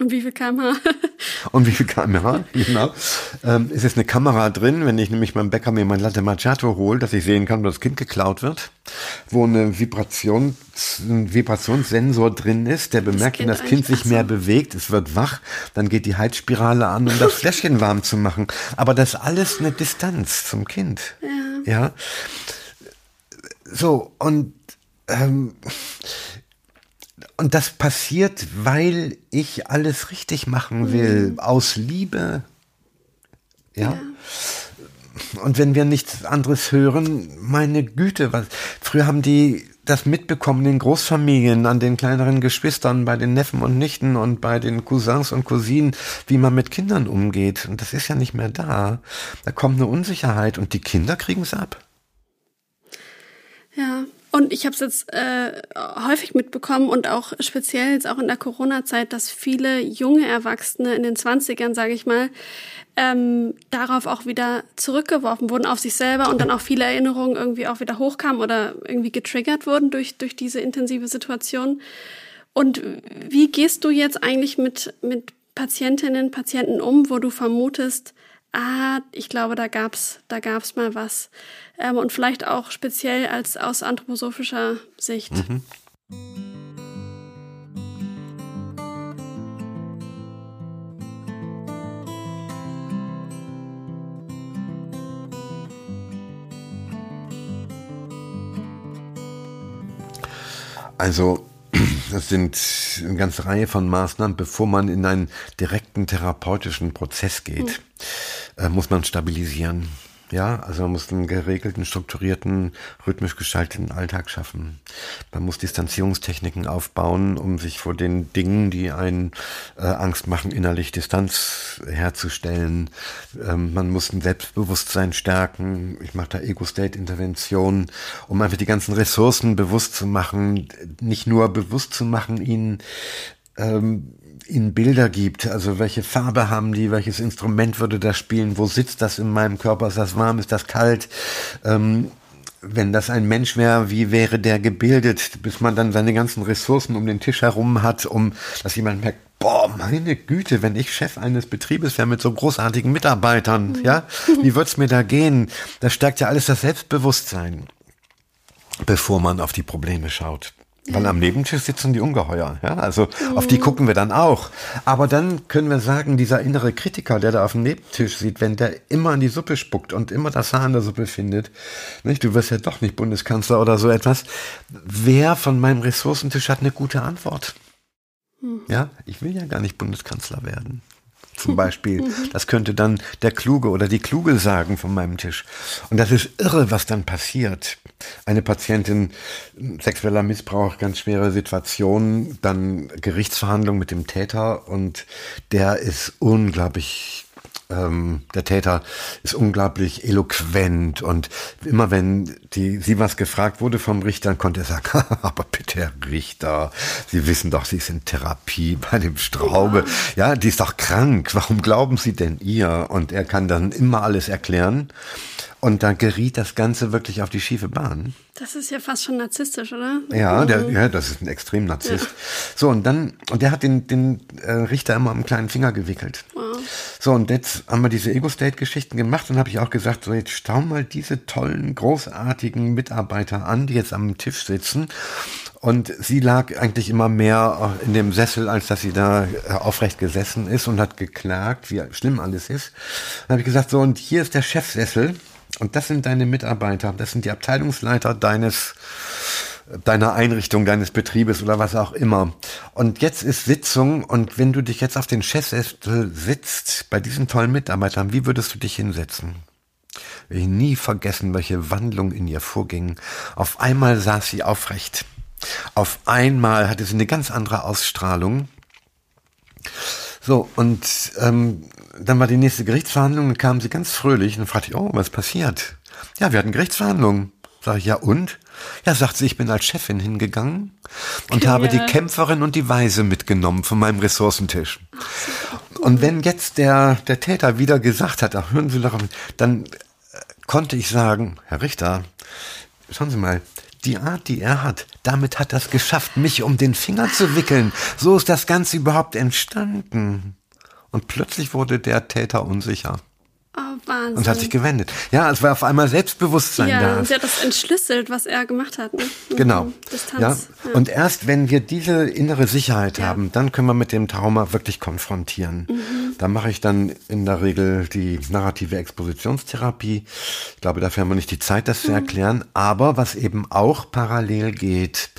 Und wie viel kmh? Und wie viel kmh, genau. Ähm, ist jetzt eine Kamera drin, wenn ich nämlich beim Bäcker mir mein Latte Macchiato hole, dass ich sehen kann, dass das Kind geklaut wird, wo eine Vibrations, ein Vibrationssensor drin ist, der bemerkt, wenn das Kind sich mehr bewegt, es wird wach, dann geht die Heizspirale an, um das Fläschchen warm zu machen. Aber das ist alles eine Distanz zum Kind. Ja. ja? So, und ähm, und das passiert, weil ich alles richtig machen will, mhm. aus Liebe. Ja? ja. Und wenn wir nichts anderes hören, meine Güte, was, früher haben die das mitbekommen in Großfamilien, an den kleineren Geschwistern, bei den Neffen und Nichten und bei den Cousins und Cousinen, wie man mit Kindern umgeht. Und das ist ja nicht mehr da. Da kommt eine Unsicherheit und die Kinder kriegen es ab. Ja, und ich habe es jetzt äh, häufig mitbekommen und auch speziell jetzt auch in der Corona-Zeit, dass viele junge Erwachsene in den 20ern, sage ich mal, ähm, darauf auch wieder zurückgeworfen wurden auf sich selber und dann auch viele Erinnerungen irgendwie auch wieder hochkamen oder irgendwie getriggert wurden durch, durch diese intensive Situation. Und wie gehst du jetzt eigentlich mit, mit Patientinnen, Patienten um, wo du vermutest, ah, ich glaube, da gab's, da gab's mal was. Ähm, und vielleicht auch speziell als aus anthroposophischer Sicht. Mhm. Also das sind eine ganze Reihe von Maßnahmen, bevor man in einen direkten therapeutischen Prozess geht, mhm. äh, muss man stabilisieren. Ja, also man muss einen geregelten, strukturierten, rhythmisch gestalteten Alltag schaffen. Man muss Distanzierungstechniken aufbauen, um sich vor den Dingen, die einen äh, Angst machen, innerlich Distanz herzustellen. Ähm, man muss ein Selbstbewusstsein stärken. Ich mache da Ego-State-Intervention, um einfach die ganzen Ressourcen bewusst zu machen, nicht nur bewusst zu machen, ihnen ähm, ihnen Bilder gibt, also welche Farbe haben die, welches Instrument würde das spielen, wo sitzt das in meinem Körper, ist das warm, ist das kalt, ähm, wenn das ein Mensch wäre, wie wäre der gebildet, bis man dann seine ganzen Ressourcen um den Tisch herum hat, um, dass jemand merkt, boah, meine Güte, wenn ich Chef eines Betriebes wäre mit so großartigen Mitarbeitern, mhm. ja, wie wird's mir da gehen? Das stärkt ja alles das Selbstbewusstsein, bevor man auf die Probleme schaut. Weil am Nebentisch sitzen die Ungeheuer, ja, also mhm. auf die gucken wir dann auch. Aber dann können wir sagen, dieser innere Kritiker, der da auf dem Nebentisch sieht, wenn der immer in die Suppe spuckt und immer das Haar in der Suppe findet, nicht, du wirst ja doch nicht Bundeskanzler oder so etwas, wer von meinem Ressourcentisch hat eine gute Antwort? Mhm. Ja, ich will ja gar nicht Bundeskanzler werden zum Beispiel. Mhm. Das könnte dann der Kluge oder die Kluge sagen von meinem Tisch. Und das ist irre, was dann passiert. Eine Patientin, sexueller Missbrauch, ganz schwere Situation, dann Gerichtsverhandlung mit dem Täter und der ist unglaublich ähm, der Täter ist unglaublich eloquent und immer wenn die, sie was gefragt wurde vom Richter, dann konnte er sagen, aber bitte Herr Richter, Sie wissen doch, Sie sind Therapie bei dem Straube. Ja, die ist doch krank. Warum glauben Sie denn ihr? Und er kann dann immer alles erklären. Und da geriet das Ganze wirklich auf die schiefe Bahn. Das ist ja fast schon narzisstisch, oder? Ja, der, ja das ist ein extrem Narzisst. Ja. So, und dann, und der hat den, den äh, Richter immer am kleinen Finger gewickelt. Wow. So, und jetzt haben wir diese Ego-State-Geschichten gemacht und habe ich auch gesagt, so jetzt stau mal diese tollen, großartigen Mitarbeiter an, die jetzt am Tisch sitzen. Und sie lag eigentlich immer mehr in dem Sessel, als dass sie da äh, aufrecht gesessen ist und hat geklagt, wie schlimm alles ist. Dann habe ich gesagt, so, und hier ist der Chefsessel. Und das sind deine Mitarbeiter, das sind die Abteilungsleiter deines deiner Einrichtung, deines Betriebes oder was auch immer. Und jetzt ist Sitzung und wenn du dich jetzt auf den Chefsessel sitzt, bei diesen tollen Mitarbeitern, wie würdest du dich hinsetzen? Ich nie vergessen, welche Wandlung in ihr vorging. Auf einmal saß sie aufrecht. Auf einmal hatte sie eine ganz andere Ausstrahlung. So, und ähm, dann war die nächste Gerichtsverhandlung und kam sie ganz fröhlich und fragte ich, oh, was passiert? Ja, wir hatten Gerichtsverhandlungen. Sag ich, ja und? Ja, sagt sie, ich bin als Chefin hingegangen und ja. habe die Kämpferin und die Weise mitgenommen von meinem Ressourcentisch. Und wenn jetzt der, der Täter wieder gesagt hat, ach, hören Sie doch, dann äh, konnte ich sagen, Herr Richter, schauen Sie mal, die Art, die er hat, damit hat es geschafft, mich um den Finger zu wickeln. So ist das Ganze überhaupt entstanden. Und plötzlich wurde der Täter unsicher. Oh, Wahnsinn. Und hat sich gewendet. Ja, es war auf einmal Selbstbewusstsein ja, da. und sie hat das entschlüsselt, was er gemacht hat. Ne? Mhm. Genau. Distanz. Ja. Ja. Und erst wenn wir diese innere Sicherheit Ja. haben, dann können wir mit dem Trauma wirklich konfrontieren. Mhm. Da mache ich dann in der Regel die narrative Expositionstherapie. Ich glaube, dafür haben wir nicht die Zeit, das zu Mhm. erklären. Aber was eben auch parallel geht,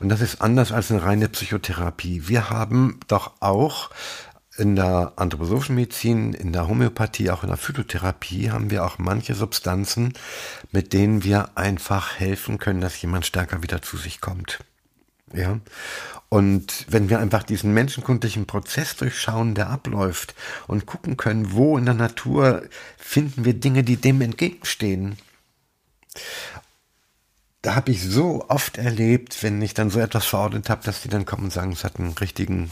und das ist anders als eine reine Psychotherapie. Wir haben doch auch in der anthroposophischen Medizin, in der Homöopathie, auch in der Phytotherapie haben wir auch manche Substanzen, mit denen wir einfach helfen können, dass jemand stärker wieder zu sich kommt. Ja. Und wenn wir einfach diesen menschenkundlichen Prozess durchschauen, der abläuft und gucken können, wo in der Natur finden wir Dinge, die dem entgegenstehen. Da habe ich so oft erlebt, wenn ich dann so etwas verordnet habe, dass die dann kommen und sagen, es hat einen richtigen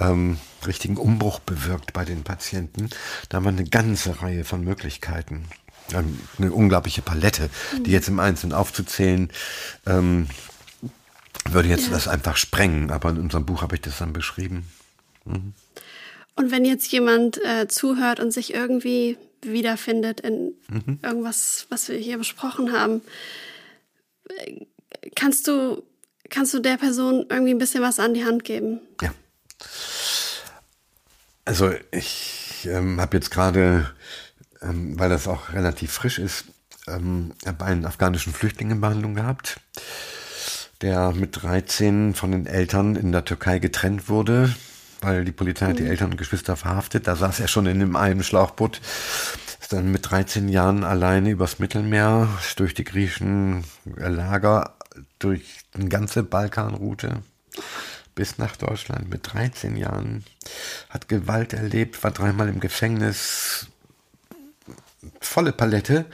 ähm, richtigen Umbruch bewirkt bei den Patienten. Da haben wir eine ganze Reihe von Möglichkeiten. Ähm, Eine unglaubliche Palette, die jetzt im Einzelnen aufzuzählen, ähm, würde jetzt das einfach sprengen. Aber in unserem Buch habe ich das dann beschrieben. Und wenn jetzt jemand äh, zuhört und sich irgendwie wiederfindet in irgendwas, was wir hier besprochen haben, äh, kannst du, kannst du der Person irgendwie ein bisschen was an die Hand geben? Ja. Also ich ähm, habe jetzt gerade, ähm, weil das auch relativ frisch ist, ähm, habe einen afghanischen Flüchtling in Behandlung gehabt, der mit 13 von den Eltern in der Türkei getrennt wurde, weil die Polizei hat die Eltern und Geschwister verhaftet. Da saß er schon in einem einen Schlauchboot, ist dann mit 13 Jahren alleine übers Mittelmeer, durch die griechischen Lager, durch eine ganze Balkanroute bis nach Deutschland mit 13 Jahren, hat Gewalt erlebt, war dreimal im Gefängnis, volle Palette.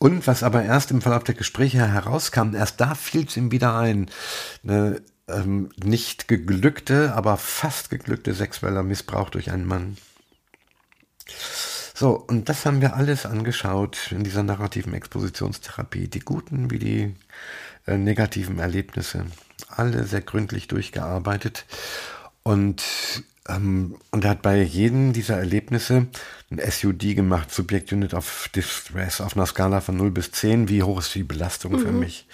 Und was aber erst im Verlauf der Gespräche herauskam, erst da fiel es ihm wieder ein, eine ähm, nicht geglückte, aber fast geglückte sexueller Missbrauch durch einen Mann. So, und das haben wir alles angeschaut in dieser narrativen Expositionstherapie. Die guten wie die äh, negativen Erlebnisse. Alle sehr gründlich durchgearbeitet. Und, ähm, und er hat bei jedem dieser Erlebnisse ein SUD gemacht, Subject Unit of Distress, auf einer Skala von 0 bis 10. Wie hoch ist die Belastung für mich?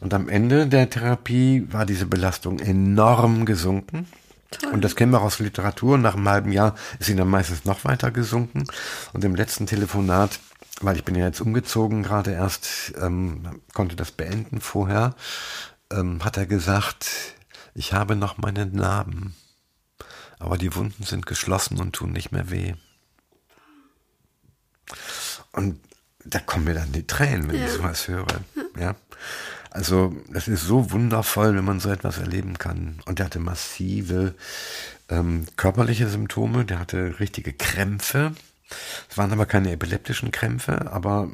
Und am Ende der Therapie war diese Belastung enorm gesunken. Und das kennen wir auch aus der Literatur. Nach einem halben Jahr ist sie dann meistens noch weiter gesunken. Und im letzten Telefonat, weil ich bin ja jetzt umgezogen, gerade erst ähm, konnte das beenden vorher, ähm, hat er gesagt, ich habe noch meine Narben, aber die Wunden sind geschlossen und tun nicht mehr weh. Und da kommen mir dann die Tränen, wenn ich sowas höre. Ja. Also das ist so wundervoll, wenn man so etwas erleben kann. Und der hatte massive ähm, körperliche Symptome, der hatte richtige Krämpfe. Es waren aber keine epileptischen Krämpfe, aber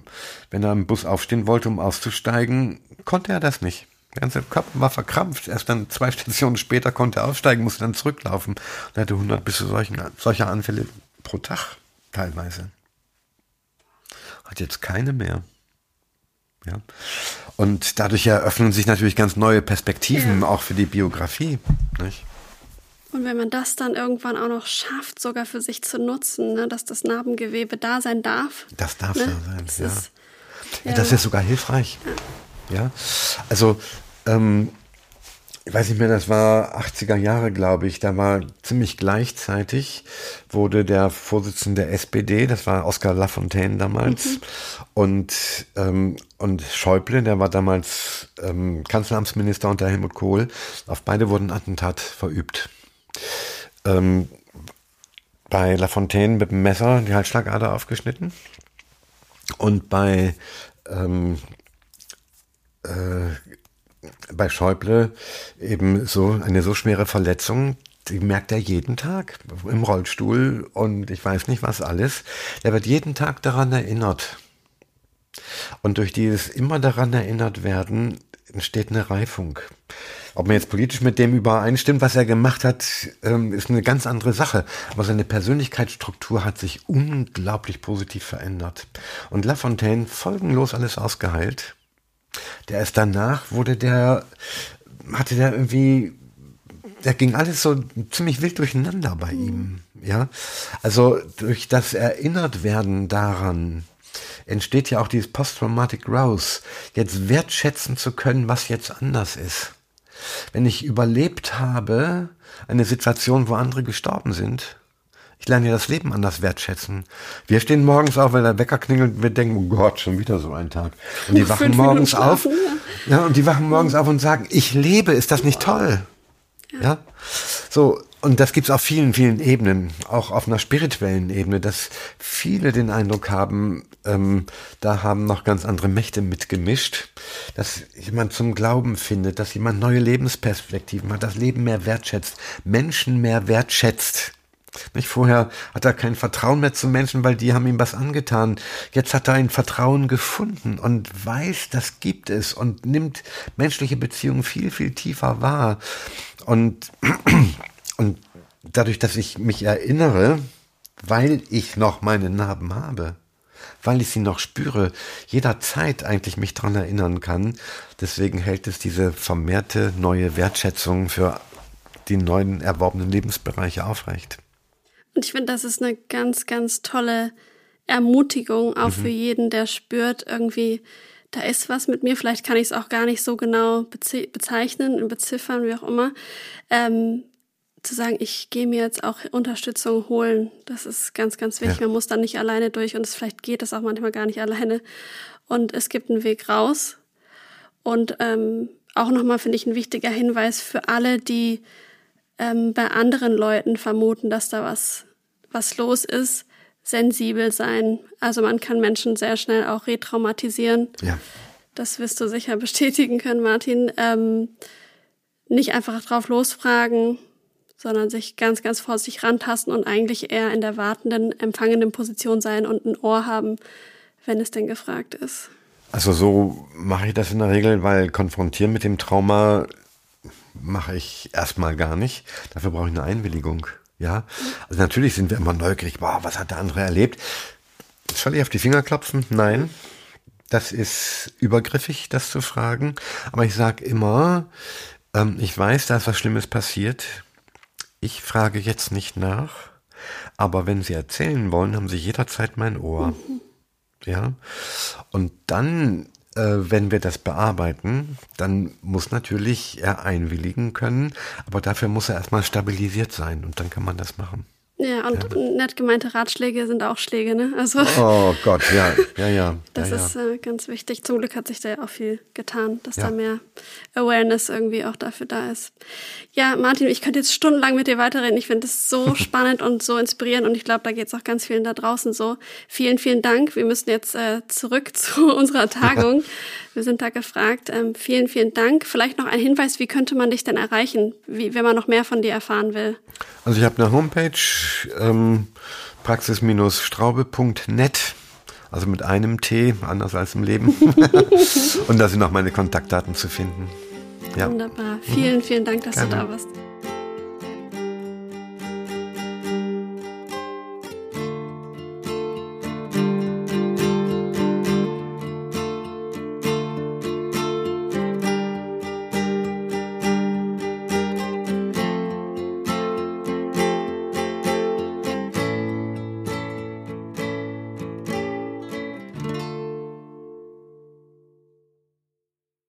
wenn er im Bus aufstehen wollte, um auszusteigen, konnte er das nicht. Der ganze Körper war verkrampft. Erst dann zwei Stationen später konnte er aufsteigen, musste dann zurücklaufen. Und er hatte 100 bis zu solchen, solcher Anfälle pro Tag teilweise. Hat jetzt keine mehr. Ja. Und dadurch eröffnen sich natürlich ganz neue Perspektiven, Ja. auch für die Biografie. Nicht? Und wenn man das dann irgendwann auch noch schafft, sogar für sich zu nutzen, ne, dass das Narbengewebe da sein darf. Das darf ne? da sein, Das ja. ist, Ja, das ist sogar hilfreich. Ja, also ähm, ich weiß nicht mehr, das war 80er Jahre, glaube ich. Da war ziemlich gleichzeitig wurde der Vorsitzende der SPD, das war Oskar Lafontaine damals, und ähm, und Schäuble, der war damals ähm, Kanzleramtsminister unter Helmut Kohl. Auf beide wurden Attentat verübt. Ähm, bei Lafontaine mit dem Messer die Halsschlagader aufgeschnitten und bei ähm, äh, bei Schäuble eben so eine so schwere Verletzung, die merkt er jeden Tag im Rollstuhl und ich weiß nicht was alles. Er wird jeden Tag daran erinnert. Und durch dieses immer daran erinnert werden entsteht eine Reifung. Ob man jetzt politisch mit dem übereinstimmt, was er gemacht hat, ähm, ist eine ganz andere Sache. Aber seine Persönlichkeitsstruktur hat sich unglaublich positiv verändert. Und Lafontaine folgenlos alles ausgeheilt. Der ist danach, wurde der, hatte der irgendwie, der ging alles so ziemlich wild durcheinander bei ihm. Ja, also durch das erinnert werden daran, entsteht ja auch dieses Post-Traumatic Growth, jetzt wertschätzen zu können, was jetzt anders ist. Wenn ich überlebt habe, eine Situation, wo andere gestorben sind, ich lerne ja das Leben anders wertschätzen. Wir stehen morgens auf, wenn der Wecker klingelt, wir denken, oh Gott, schon wieder so ein Tag. Und die wachen morgens auf. Ja, und die wachen morgens auf und sagen, ich lebe, ist das nicht toll? Ja. So, und das gibt's auf vielen, vielen Ebenen, auch auf einer spirituellen Ebene, dass viele den Eindruck haben, ähm, da haben noch ganz andere Mächte mitgemischt, dass jemand zum Glauben findet, dass jemand neue Lebensperspektiven hat, das Leben mehr wertschätzt, Menschen mehr wertschätzt. Nicht vorher hat er kein Vertrauen mehr zu Menschen, weil die haben ihm was angetan. Jetzt hat er ein Vertrauen gefunden und weiß, das gibt es und nimmt menschliche Beziehungen viel, viel tiefer wahr. Und, und dadurch, dass ich mich erinnere, weil ich noch meine Narben habe, weil ich sie noch spüre, jederzeit eigentlich mich dran erinnern kann. Deswegen hält es diese vermehrte neue Wertschätzung für die neuen erworbenen Lebensbereiche aufrecht. Und ich finde, das ist eine ganz, ganz tolle Ermutigung, auch mhm. für jeden, der spürt, irgendwie, da ist was mit mir. Vielleicht kann ich es auch gar nicht so genau beze bezeichnen, beziffern, wie auch immer. Ähm, zu sagen, ich gehe mir jetzt auch Unterstützung holen, das ist ganz, ganz wichtig. Ja. Man muss dann nicht alleine durch und es, vielleicht geht es auch manchmal gar nicht alleine. Und es gibt einen Weg raus. Und ähm, auch nochmal finde ich ein wichtiger Hinweis für alle, die ähm, bei anderen Leuten vermuten, dass da was, was los ist, sensibel sein. Also man kann Menschen sehr schnell auch retraumatisieren. Ja. Das wirst du sicher bestätigen können, Martin. Ähm, nicht einfach drauf losfragen, sondern sich ganz, ganz vorsichtig rantasten und eigentlich eher in der wartenden, empfangenden Position sein und ein Ohr haben, wenn es denn gefragt ist. Also so mache ich das in der Regel, weil konfrontieren mit dem Trauma mache ich erstmal gar nicht. Dafür brauche ich eine Einwilligung. Ja, also natürlich sind wir immer neugierig. Boah, was hat der andere erlebt? Soll ich auf die Finger klopfen? Nein. Das ist übergriffig, das zu fragen. Aber ich sage immer, ähm, ich weiß, da ist was Schlimmes passiert. Ich frage jetzt nicht nach. Aber wenn Sie erzählen wollen, haben Sie jederzeit mein Ohr. Mhm. Ja. Und dann wenn wir das bearbeiten, dann muss natürlich er einwilligen können, aber dafür muss er erstmal stabilisiert sein und dann kann man das machen. Ja, und ja. nett gemeinte Ratschläge sind auch Schläge, ne? Also, oh Gott, ja, ja, ja. das ja, ist äh, ganz wichtig. Zum Glück hat sich da ja auch viel getan, dass da mehr Awareness irgendwie auch dafür da ist. Ja, Martin, ich könnte jetzt stundenlang mit dir weiterreden. Ich finde es so spannend und so inspirierend und ich glaube, da geht es auch ganz vielen da draußen so. Vielen, vielen Dank. Wir müssen jetzt äh, zurück zu unserer Tagung. Wir sind da gefragt. Ähm, vielen, vielen Dank. Vielleicht noch ein Hinweis, wie könnte man dich denn erreichen, wie, wenn man noch mehr von dir erfahren will? Also ich habe eine Homepage, ähm, praxis-straube.net, also mit einem T, anders als im Leben. Und da sind auch meine Kontaktdaten zu finden. Ja. Wunderbar. Vielen, vielen Dank, dass Gerne. du da warst.